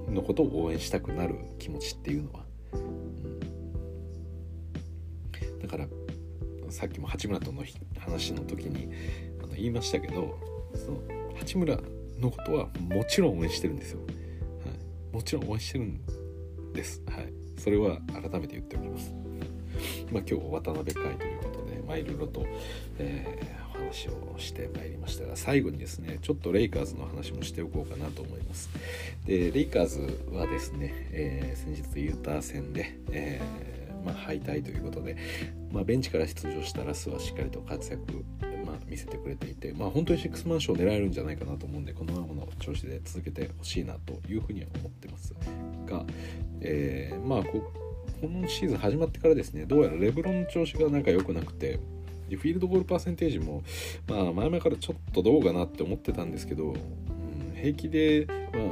のことを応援したくなる気持ちっていうのは、うん、だからさっきも八村との話の時にあの言いましたけどその八村のことはもちろん応援してるんですよ、はい、もちろん応援してるんです。はい。それは改めて言っておきます。まあ今日渡辺会ということでまあいろいろと、えー話をしてまいりましたが最後にですねちょっとレイカーズの話もしておこうかなと思います。でレイカーズはですね、えー、先日ユーター戦で、えー、まあ、敗退ということで、まあ、ベンチから出場したラスはしっかりと活躍まあ、見せてくれていて、まあ、本当にシックスマン賞を狙えるんじゃないかなと思うんでこのままの調子で続けてほしいなというふうには思ってますが、えー、まあここのシーズン始まってからですねどうやらレブロンの調子がなんか良くなくてでフィールドゴールパーセンテージも、まあ、前々からちょっとどうかなって思ってたんですけど、うん、平気で、まあ、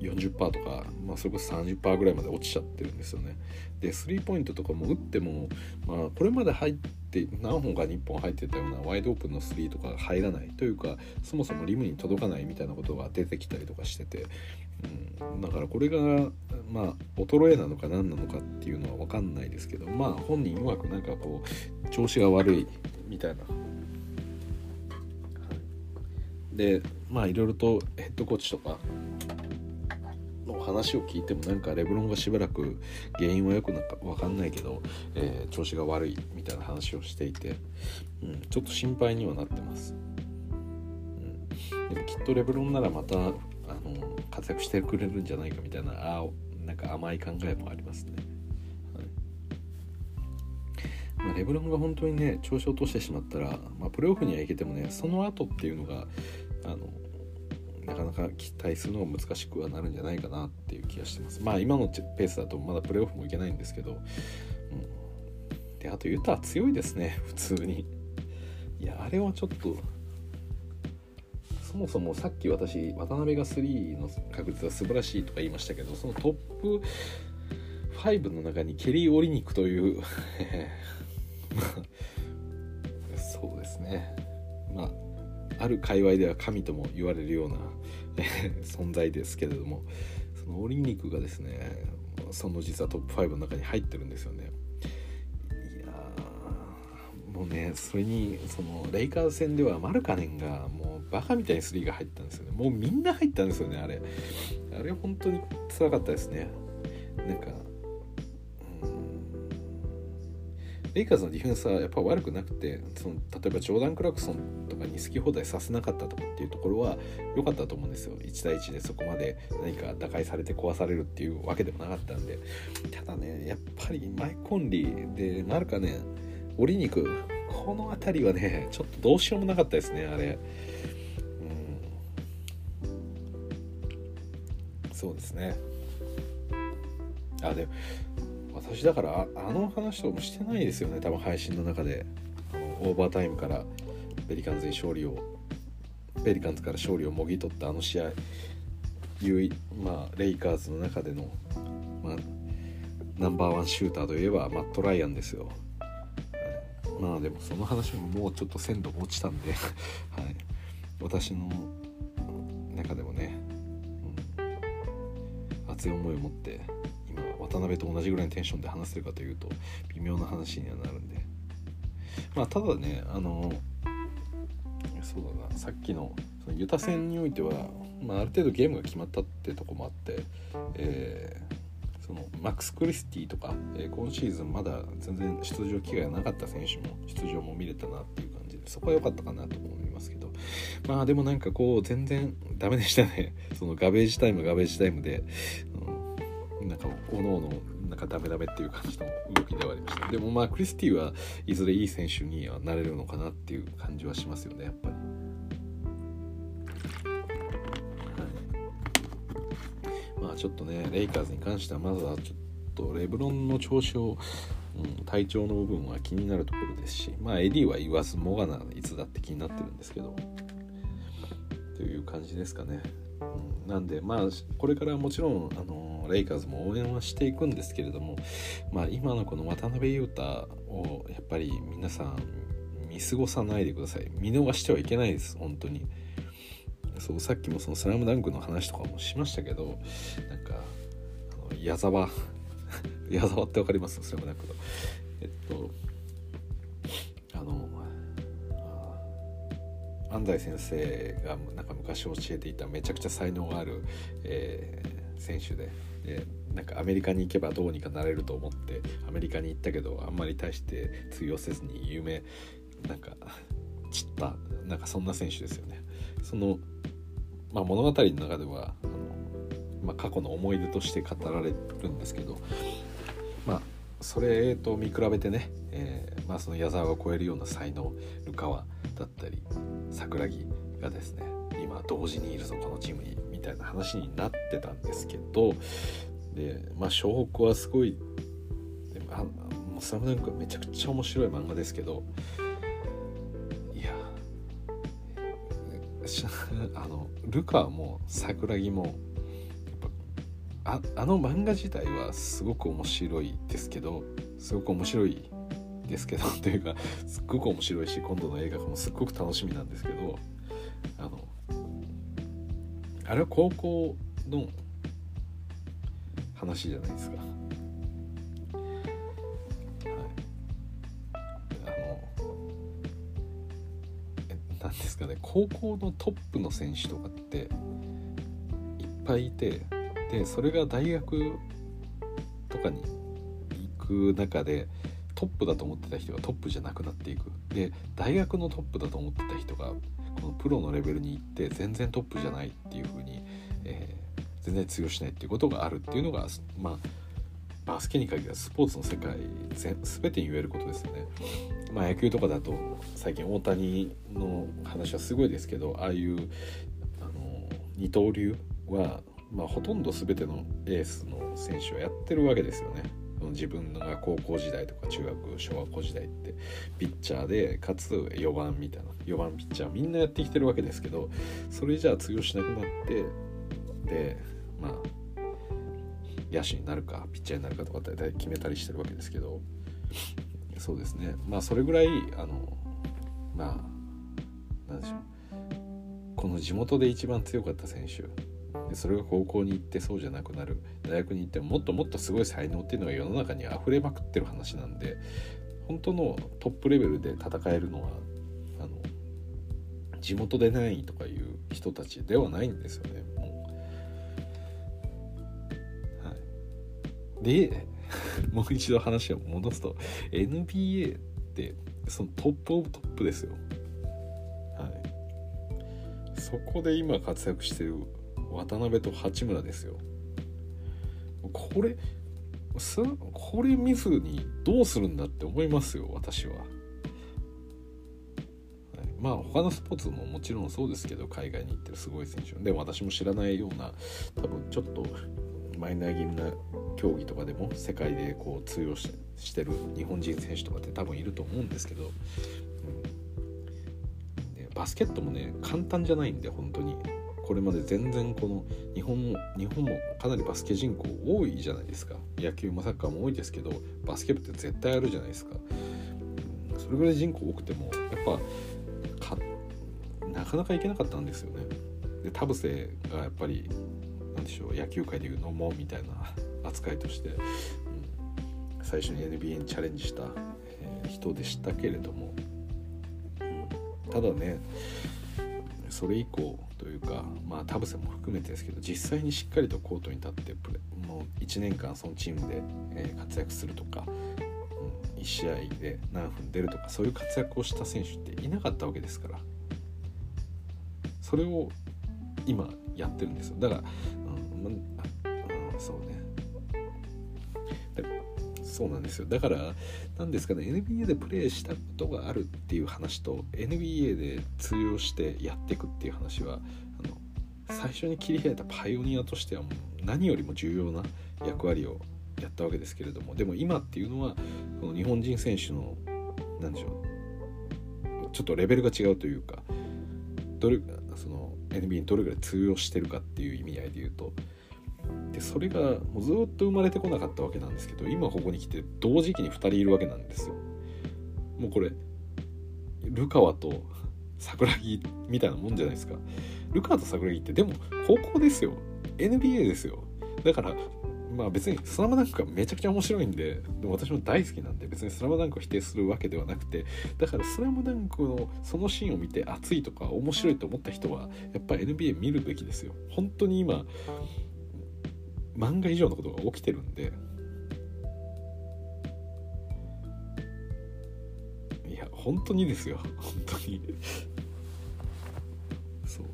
40%とか、まあ、それこそ30%ぐらいまで落ちちゃってるんですよね。でスリーポイントとかも打っても、まあ、これまで入って何本か日本入ってたようなワイドオープンのスリーとか入らないというかそもそもリムに届かないみたいなことが出てきたりとかしててうん、だからこれがまあ衰えなのか何なのかっていうのは分かんないですけどまあ本人曰くなんかこう調子が悪いみたいな。でまあいろいろとヘッドコーチとかの話を聞いてもなんかレブロンがしばらく原因はよくなんか分かんないけど、えー、調子が悪いみたいな話をしていて、うん、ちょっと心配にはなってます。うん、でもきっとレブロンならまたあの活躍してくれるんじゃないかみたいなあなんか甘い考えもありますね。まあ、レブロンが本当にね調子を落としてしまったら、まあ、プレーオフには行けてもねその後っていうのがあのなかなか期待するのが難しくはなるんじゃないかなっていう気がしてます。まあ今のペースだとまだプレーオフもいけないんですけど、うん、であとユタは強いですね普通に。いやあれはちょっとそもそもさっき私渡辺が3の確率は素晴らしいとか言いましたけどそのトップ5の中にケリー・オリニックという そうですね。まあある界隈では神とも言われるような存在ですけれどもそのオリンニックがですねその実はトップ5の中に入ってるんですよね。いやもうねそれにそのレイカーズ戦ではマルカネンがもうバカみたいにスリーが入ったんですよね。もうみんな入ったんですよねあれ。あれ本当につらかったですね。なんかレイカーズのディフェンスはやっぱ悪くなくてその例えばジョーダン・クラクソンとかに好き放題させなかったとかっていうところは良かったと思うんですよ。1対1でそこまで何か打開されて壊されるっていうわけでもなかったんで。ただねやっぱりマイコンリーでマルカね折り肉この辺りはねちょっとどうしようもなかったですねあれ。うん。そうですね。あでも私だからあの話とかもしてないですよね。多分配信の中で。あのオーバータイムからペリカンズに勝利をペリカンズから勝利をもぎ取ったあの試合。まあ、レイカーズの中での、まあ、ナンバーワンシューターといえばマット・ライアンですよ。まあでもその話ももうちょっと鮮度落ちたんで。はい、私の中でもね、うん、熱い思いを持って渡辺と同じぐらいのテンションで話せるかというと微妙な話にはなるんで。まあただねあのそうだなさっきのそのユタ戦においては、まあ、ある程度ゲームが決まったってとこもあって、えーそのマックス・クリスティとか、えー、今シーズンまだ全然出場機会がなかった選手も出場も見れたなっていう感じでそこは良かったかなと思いますけど。まあでもなんかこう全然ダメでしたね。そのガベージタイムガベージタイムで、なんかおのおのなんかダメダメっていう感じの動きではありましたでもまあクリスティはいずれいい選手にはなれるのかなっていう感じはしますよねやっぱり。まあちょっとねレイカーズに関してはまずはちょっとレブロンの調子を、うん、体調の部分は気になるところですしまあエディは言わずもがないつだって気になってるんですけどという感じですかね。うん、なんでまあこれからもちろんあのレイカーズも応援はしていくんですけれども、まあ、今のこの渡辺裕太をやっぱり皆さん見過ごさないでください。見逃してはいけないです本当に。そうさっきもその「スラムダンクの話とかもしましたけどなんかあの矢沢 矢沢って分かります？スラムダンクの。えっとあの安西先生がなんか昔教えていためちゃくちゃ才能がある、えー、選手ででなんかアメリカに行けばどうにかなれると思ってアメリカに行ったけどあんまり大して通用せずに夢なんか散ったなんかそんな選手ですよね。そのまあ、物語の中ではあの、まあ、過去の思い出として語られるんですけど、まあ、それと見比べてね、えーまあ、その矢沢が超えるような才能ルカワだったり桜木がですね今同時にいるぞこのチームにみたいな話になってたんですけどでまあ湘北はすごいであもうスラムダンクはめちゃくちゃ面白い漫画ですけどいやあのルカも桜木もああの漫画自体はすごく面白いですけどすごく面白いですけどというかすっごく面白いし今度の映画もすっごく楽しみなんですけどあのあれは高校の話じゃないですか。はい、あのえなんですかね。高校のトップの選手とかっていっぱいいてでそれが大学とかに行く中でトップだと思ってた人がトップじゃなくなっていく。で大学のトップだと思ってた人がこのプロのレベルに行って全然トップじゃないっていう風に、えー、全然通用しないっていうことがあるっていうのがまあバスケに限らずスポーツの世界全てに言えることですよね。まあ、野球とかだと最近大谷の話はすごいですけどああいうあの二刀流は、まあ、ほとんど全てのエースの選手はやってるわけですよね。自分が高校時代とか中学小学校時代ってピッチャーでかつ4番みたいな4番ピッチャーみんなやってきてるわけですけどそれじゃあ通用しなくなってでまあ野手になるかピッチャーになるかとかって大体決めたりしてるわけですけどそうですね。まあそれぐらいあのまあなんでしょう。この地元で一番強かった選手でそれが高校に行ってそうじゃなくなる大学に行ってももっともっとすごい才能っていうのが世の中に溢れまくってる話なんで本当のトップレベルで戦えるのはあの地元でないとかいう人たちではないんですよねもう。はい、で もう一度話を戻すと NBA ってそのトップオブトップですよ。はい、そこで今活躍してる渡辺と八村ですよ。これこれ見ずにどうするんだって思いますよ私は、はい、まあ他のスポーツももちろんそうですけど海外に行ってるすごい選手。で私も知らないような多分ちょっとマイナー気味な競技とかでも世界でこう通用してる日本人選手とかって多分いると思うんですけど、うん、バスケットもね簡単じゃないんで本当に。これまで全然この日本も日本もかなりバスケ人口多いじゃないですか。野球もサッカーも多いですけどバスケ部って絶対あるじゃないですか。それぐらい人口多くてもやっぱなかなか行けなかったんですよね。で田臥がやっぱりなんでしょう野球界でいうのもみたいな 扱いとして、うん、最初に NBA にチャレンジした、えー、人でしたけれども、うん、ただねそれ以降というかまあ田臥も含めてですけど実際にしっかりとコートに立ってプレもう1年間そのチームで、え活躍するとか、うん、1試合で何分出るとかそういう活躍をした選手っていなかったわけですから。それを今やってるんですよ。だから、うん、うん、そうね。そうなんですよ。だから何ですかね NBA でプレーしたことがあるっていう話と NBA で通用してやっていくっていう話はあの最初に切り開いたパイオニアとしてはもう何よりも重要な役割をやったわけですけれどもでも今っていうのはこの日本人選手の何でしょうちょっとレベルが違うというかどれその NBA にどれぐらい通用してるかっていう意味合いで言うとでそれがもうずっと生まれてこなかったわけなんですけど今ここに来て同時期に2人いるわけなんですよ。もうこれルカワと桜木みたいなもんじゃないですか。ルカワと桜木ってでも高校ですよ。NBA ですよ。だからまあ別にスラムダンクがめちゃくちゃ面白いんででも私も大好きなんで別にスラムダンクを否定するわけではなくてだからスラムダンクのそのシーンを見て熱いとか面白いと思った人はやっぱ NBA 見るべきですよ。本当に今漫画以上のことが起きてるんで。いや本当にですよ。本当に。そう。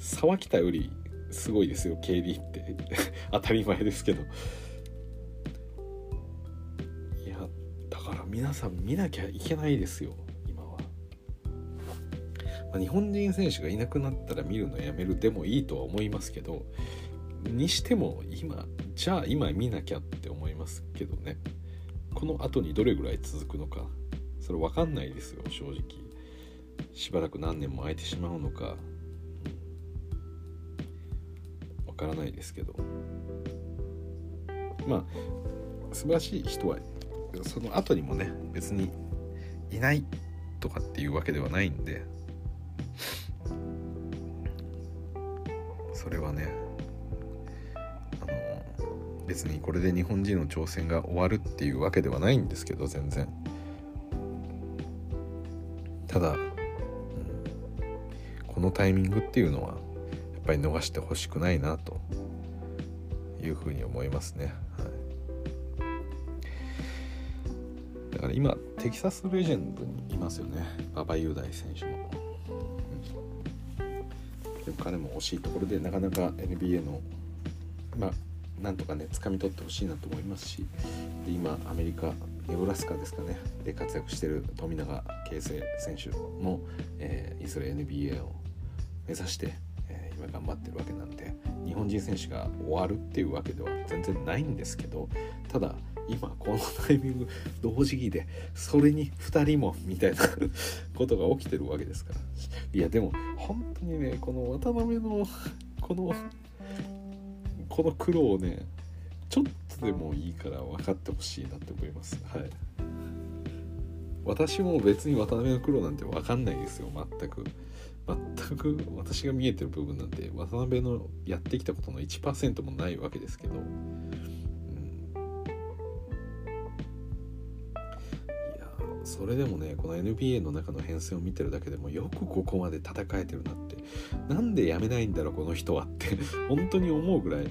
沢北よりすごいですよ KD って。当たり前ですけど。いやだから皆さん見なきゃいけないですよ今は、まあ、日本人選手がいなくなったら見るのやめるでもいいとは思いますけど。にしても今じゃあ今見なきゃって思いますけどね。この後にどれぐらい続くのか。それ分かんないですよ正直。しばらく何年も空いてしまうのか。分からないですけど。まあ素晴らしい人はその後にもね別にいないとかっていうわけではないんで。それはね別にこれで日本人の挑戦が終わるっていうわけではないんですけど全然。ただ、うん、このタイミングっていうのはやっぱり逃してほしくないなというふうに思いますね、はい、だから今テキサスレジェンドにいますよね。馬場雄大選手も、うん、でも彼も惜しいところでなかなか NBA のなんとかね掴み取ってほしいなと思いますしで今アメリカネブラスカですかねで活躍してる富永啓生選手も、えー、いずれ NBA を目指して、えー、今頑張ってるわけなんで日本人選手が終わるっていうわけでは全然ないんですけどただ今このタイミング同時期でそれに2人もみたいなことが起きてるわけですから。いやでも本当にねこの渡辺のこのこの苦労をねちょっとでもいいから分かってほしいなって思います。はい。私も別に渡辺の苦労なんて分かんないですよ。全く。全く私が見えてる部分なんて渡辺のやってきたことの1%もないわけですけど、それでもねこの NBA の中の編成を見てるだけでもよくここまで戦えてるなって。なんでやめないんだろうこの人はって本当に思うぐらい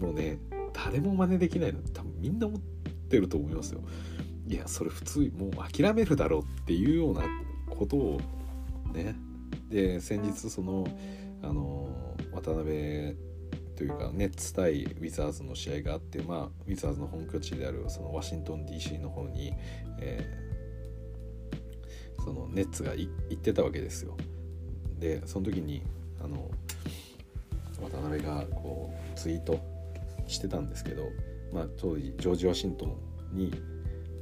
もうね誰も真似できないの。多分みんな思ってると思いますよ。いやそれ普通もう諦めるだろうっていうようなことをね。で先日そのあの渡辺というかネッツ対ウィザーズの試合があってまあウィザーズの本拠地であるそのワシントン DC の方に、えー、そのネッツが行ってたわけですよ。でその時にあの渡辺がこうツイートしてたんですけど、まあ、当時ジョージ・ワシントンに、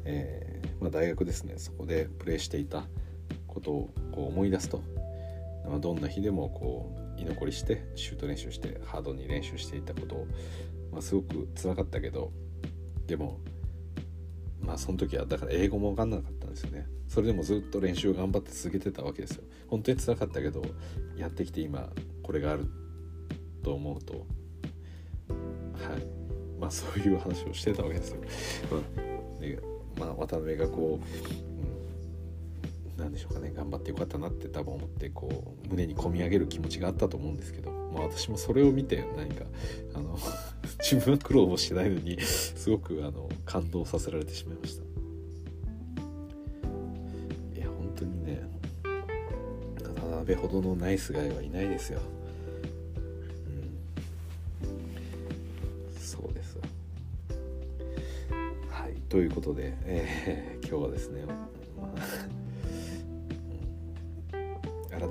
えー、まあ、大学ですね。そこでプレーしていたことをこう思い出すと、まあ、どんな日でもこう居残りしてシュート練習してハードに練習していたことを、まあ、すごく辛かったけどでもまあその時はだから英語も分かんなかったんですよね。それでもずっと練習を頑張って続けてたわけですよ。本当に辛かったけどやってきて今これがあると思うとはい。まあそういう話をしてたわけですよ。でまあ渡辺がこう、うん、なんでしょうかね頑張ってよかったなって多分思ってこう胸に込み上げる気持ちがあったと思うんですけど、まあ、私もそれを見て何かあの 自分は苦労もしてないのにすごくあの感動させられてしまいました。いや本当にね渡辺ほどのナイスガイはいないですよ。うん、そうです。はいということで、えー、今日はですね、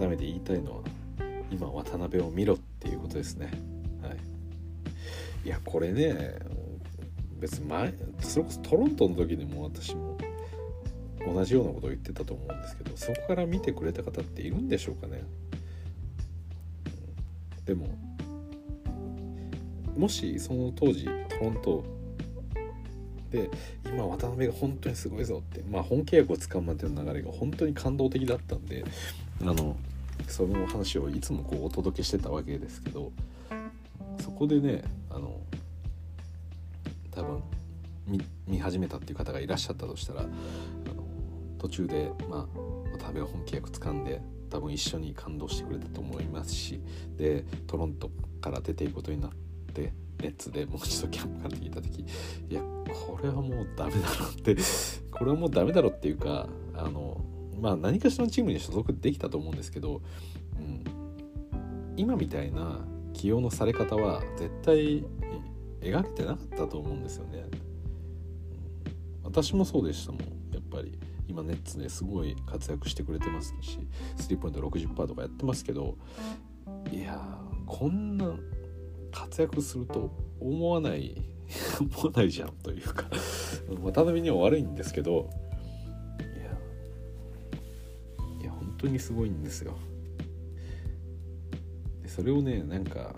めて言いたいのは今渡辺を見ろっていうことですね。はい、いやこれね別に前それこそトロントの時にも私も同じようなことを言ってたと思うんですけどそこから見てくれた方っているんでしょうかね。でももしその当時トロントで今渡辺が本当にすごいぞって、まあ、本契約をつかむまでの流れが本当に感動的だったんであのその話をいつもこうお届けしてたわけですけどそこでねあの多分見始めたっていう方がいらっしゃったとしたらあの途中で、まあ、渡辺が本契約つかんで多分一緒に感動してくれたと思いますしでトロントから出ていくことになってネッツでもう一度キャンプから聞いた時いやこれはもうダメだろってこれはもうダメだろっていうかあのまあ何かしらのチームに所属できたと思うんですけど、うん、今みたいな起用のされ方は絶対描けてなかったと思うんですよね。私もそうでしたもん。やっぱり。今ネッツですごい活躍してくれてますしスリーポイント60%とかやってますけどいやこんな活躍すると思わない 思わないじゃんというか。渡辺には悪いんですけど当にすごいんですよ。でそれをねなんか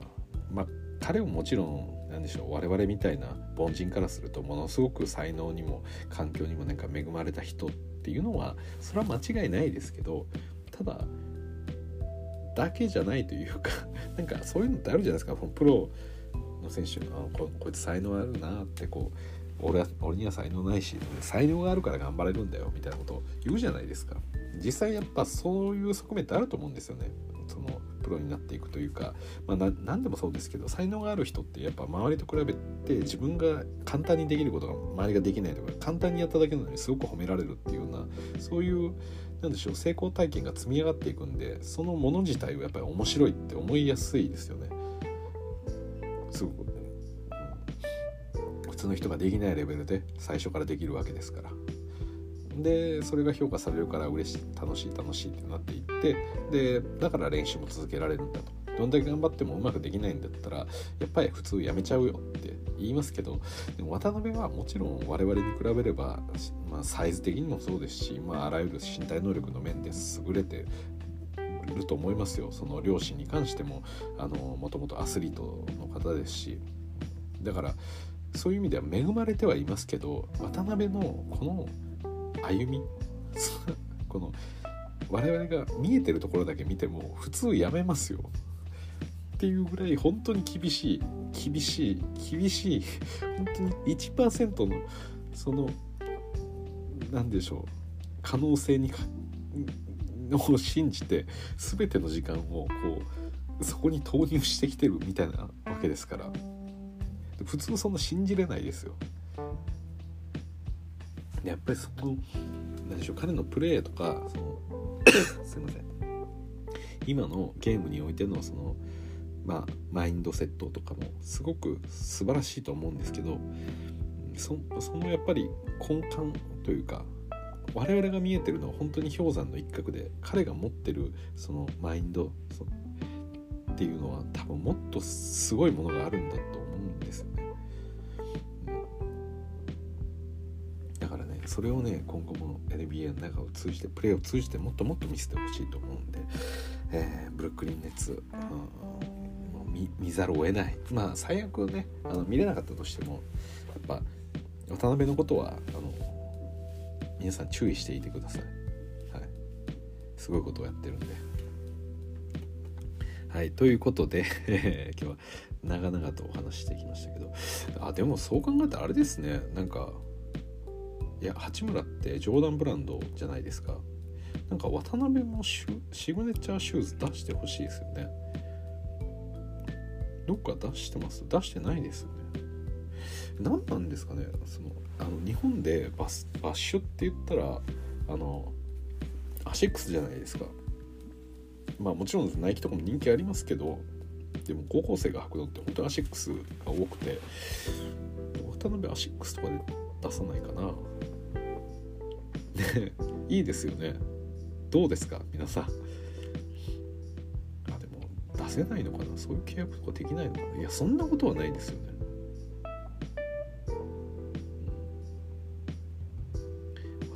まあ彼ももちろん何でしょう我々みたいな凡人からするとものすごく才能にも環境にもなんか恵まれた人っていうのはそれは間違いないですけどただだけじゃないというか なんかそういうのってあるじゃないですか。プロの選手あのここいつ才能あるなってこう俺は俺には才能ないし才能があるから頑張れるんだよみたいなことを言うじゃないですか。実際やっぱそういう側面ってあると思うんですよね。そのプロになっていくというか、まあ、何でもそうですけど才能がある人ってやっぱ周りと比べて自分が簡単にできることが周りができないとか簡単にやっただけなのにすごく褒められるっていうようなそういうなんでしょう成功体験が積み上がっていくんでそのもの自体はやっぱり面白いって思いやすいですよね。すごく、普通の人ができないレベルで最初からできるわけですから。でそれが評価されるから嬉しい楽しい楽しいってなっていってでだから練習も続けられるんだと。どんだけ頑張ってもうまくできないんだったらやっぱり普通やめちゃうよって言いますけどでも渡辺はもちろん我々に比べれば、まあ、サイズ的にもそうですし、まあ、あらゆる身体能力の面で優れてると思いますよ。その両親に関してももともとアスリートの方ですし。だからそういう意味では恵まれてはいますけど渡辺のこの歩み？この我々が見えてるところだけ見ても普通やめますよ。っていうぐらい本当に厳しい厳しい厳しい本当に1%のその何でしょう可能性にを信じて全ての時間をこうそこに投入してきてるみたいなわけですから。普通そんな信じれないですよ。やっぱりその何でしょう彼のプレーとかその すいません。今のゲームにおいてのそのまあマインドセットとかもすごく素晴らしいと思うんですけどそのやっぱり根幹というか我々が見えてるのは本当に氷山の一角で彼が持ってるそのマインドっていうのは多分もっとすごいものがあるんだとそれをね今後も NBA の中を通じてプレーを通じてもっともっと見せてほしいと思うんで、えー、ブルックリン・ネッツ、うん、見見ざるを得ない。まあ最悪ねあの見れなかったとしてもやっぱ渡辺のことはあの皆さん注意していてください、はい、すごいことをやってるんで。はい。ということで 今日は長々とお話してきましたけど。あでもそう考えたらあれですね。なんかいや八村ってジョーダンブランドじゃないですか。なんか渡辺もシグネチャーシューズ出してほしいですよね。どっか出してます？出してないですよね。何なんですかね？そのあの日本でバスバッシュって言ったらあのアシックスじゃないですか。まあもちろんナイキとかも人気ありますけどでも高校生が履くのって本当にアシックスが多くて渡辺アシックスとかで出さないかな。ねいいですよね。どうですか皆さん。あでも出せないのかな。そういう契約とかできないのかな。いやそんなことはないですよね。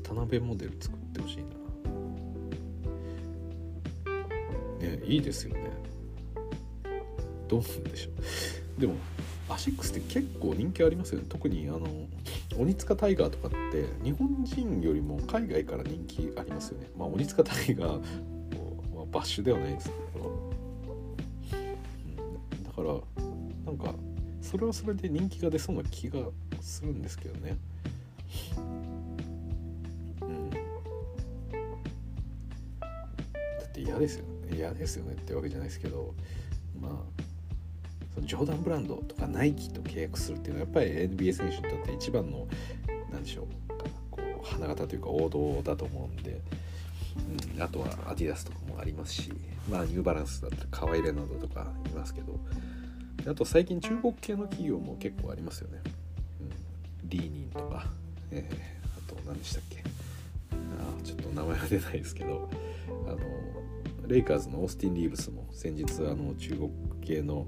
渡辺モデル作ってほしいな。ねいいですよね。どうなんでしょう。でもアシックスって結構人気ありますよね。特にあの鬼塚タイガーとかって日本人よりも海外から人気ありますよね。まあ鬼塚タイガー、まあ、バッシュではないですけど、うん、だからなんかそれはそれで人気が出そうな気がするんですけどね。うん。だって嫌ですよ。ね嫌ですよねってわけじゃないですけど。まあジョーダンブランドとかナイキと契約するっていうのはやっぱり NBA 選手にとって一番の何でしょうこう花形というか王道だと思うんで、うん、あとはアディダスとかもありますしまあニューバランスだったらカワイレナドとかいますけどあと最近中国系の企業も結構ありますよね、うん、リーニンとか、えー、あと何でしたっけ。あちょっと名前が出ないですけどあのレイカーズのオースティン・リーブスも先日あの中国系の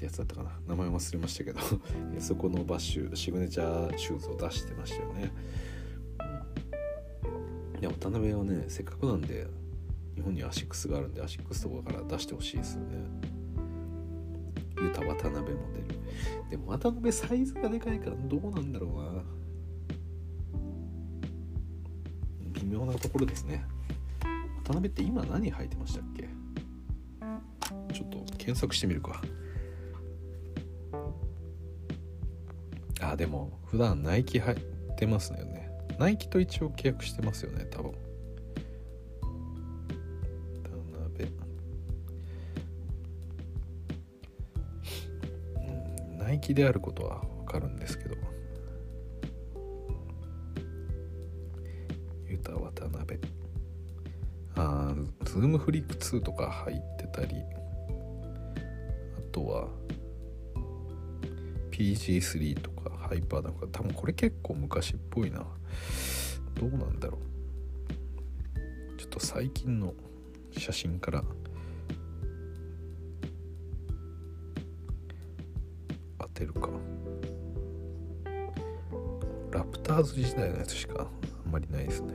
ってやつだったかな。名前忘れましたけど そこのバッシュシグネチャーシューズを出してましたよね、うん、いや渡辺はねせっかくなんで日本にアシックスがあるんでアシックスとかから出してほしいですよね。ユタ渡辺モデル。でも渡辺サイズがでかいからどうなんだろうな。微妙なところですね。渡辺って今何履いてましたっけ？ちょっと検索してみるか。あでも普段ナイキ履いてますよね。ナイキと一応契約してますよね多分。渡辺。うんナイキであることは分かるんですけど。ユタ渡辺。あーズームフリック2とか入ってたり。あとは PG3 とか。ハイパーなんか多分これ結構昔っぽいな。どうなんだろう。ちょっと最近の写真から。当てるか。ラプターズ時代のやつしかあんまりないですね。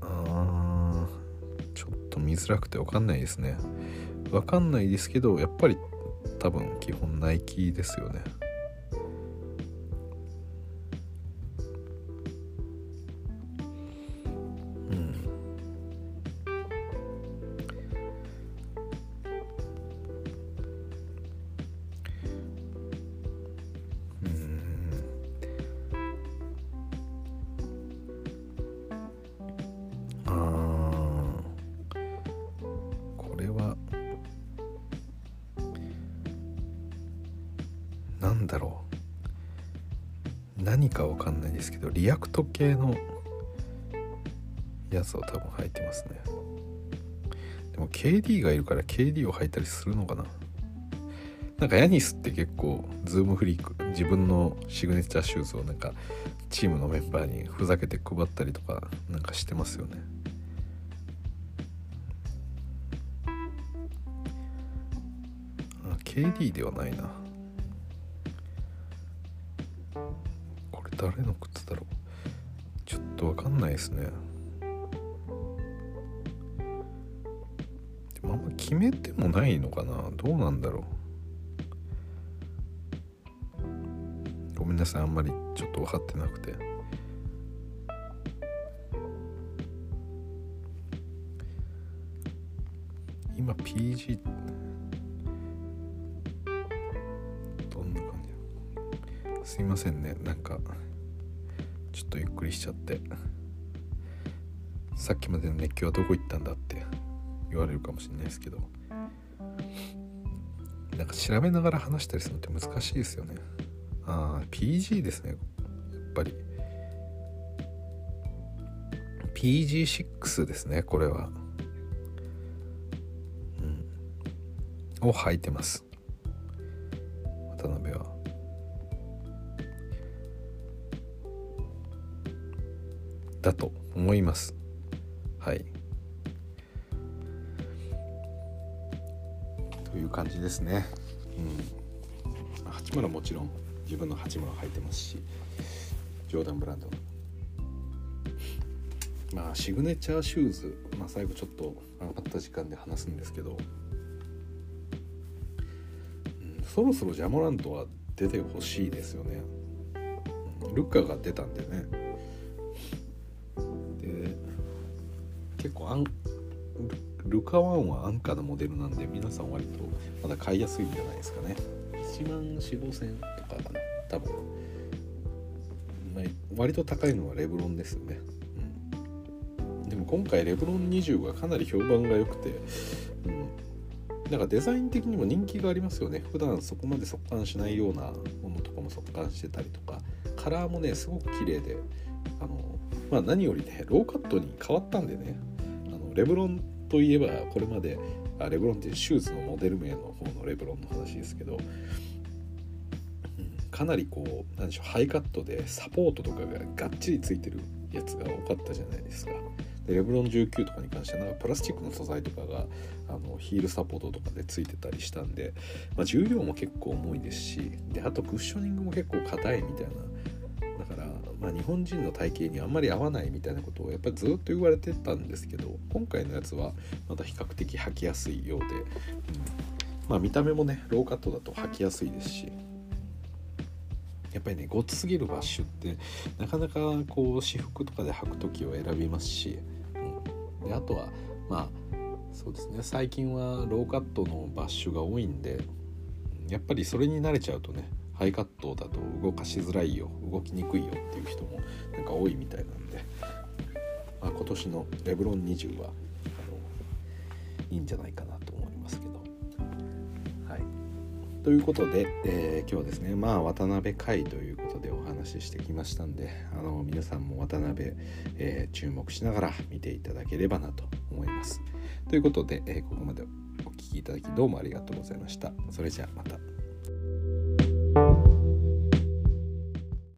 あーちょっと見づらくて分かんないですね。分かんないですけどやっぱり多分基本ナイキですよね。リアクト系のやつを多分履いてますね。でも KD がいるから KD を履いたりするのかな。なんかヤニスって結構ズームフリーク自分のシグネチャーシューズをなんかチームのメンバーにふざけて配ったりとかなんかしてますよね。あ KD ではないな。これ誰の靴だろう？とわかんないですね。でもあんま決めてもないのかな？どうなんだろう。ごめんなさいあんまりちょっと分かってなくて。今 PG どんな感じ？すいませんねなんか。っとゆっくりしちゃって。さっきまでの熱狂はどこ行ったんだって言われるかもしれないですけど。なんか調べながら話したりするのって難しいですよね。ああ PG ですねやっぱり。PG6 ですねこれは。うん。を履いてます。だと思います。はい。という感じですね。うん。八村もちろん自分の八村履いてますしジョーダンブランド。のまあシグネチャーシューズ、まあ、最後ちょっと余った時間で話すんですけど、うん、そろそろジャモラントは出てほしいですよね、ルッカが出たんでね。カワンは安価なモデルなんで皆さん割とまだ買いやすいんじゃないですかね。1万4 5千とかかな。多分、まあ、割と高いのはレブロンですよね、うん、でも今回レブロン20がかなり評判が良くて、うん、なんかデザイン的にも人気がありますよね。普段そこまで速乾しないようなものとかも速乾してたりとか。カラーもねすごく綺麗であのまあ何よりねローカットに変わったんでね。あのレブロンといえばこれまであレブロンっていうシューズのモデル名の方のレブロンの話ですけど、うん、かなりこうなんでしょうハイカットでサポートとかががっちりついてるやつが多かったじゃないですか。でレブロン19とかに関してはなんかプラスチックの素材とかがあのヒールサポートとかでついてたりしたんで、まあ、重量も結構重いですしであとクッショニングも結構硬いみたいな、まあ、日本人の体型にあんまり合わないみたいなことをやっぱりずっと言われてたんですけど今回のやつはまた比較的履きやすいようで、まあ、見た目もねローカットだと履きやすいですしやっぱりねごつすぎるバッシュってなかなかこう私服とかで履く時を選びますし、うん、であとはまあそうですね最近はローカットのバッシュが多いんでやっぱりそれに慣れちゃうとねハイカットだと動かしづらいよ動きにくいよっていう人もなんか多いみたいなんで、まあ、今年のレブロン20はあのいいんじゃないかなと思いますけど。はい、ということで、えー、今日はですねまあ渡辺海ということでお話ししてきましたんであの皆さんも渡辺、えー、注目しながら見ていただければなと思います。ということで、えー、ここまでお聴きいただきどうもありがとうございました。それじゃあまた。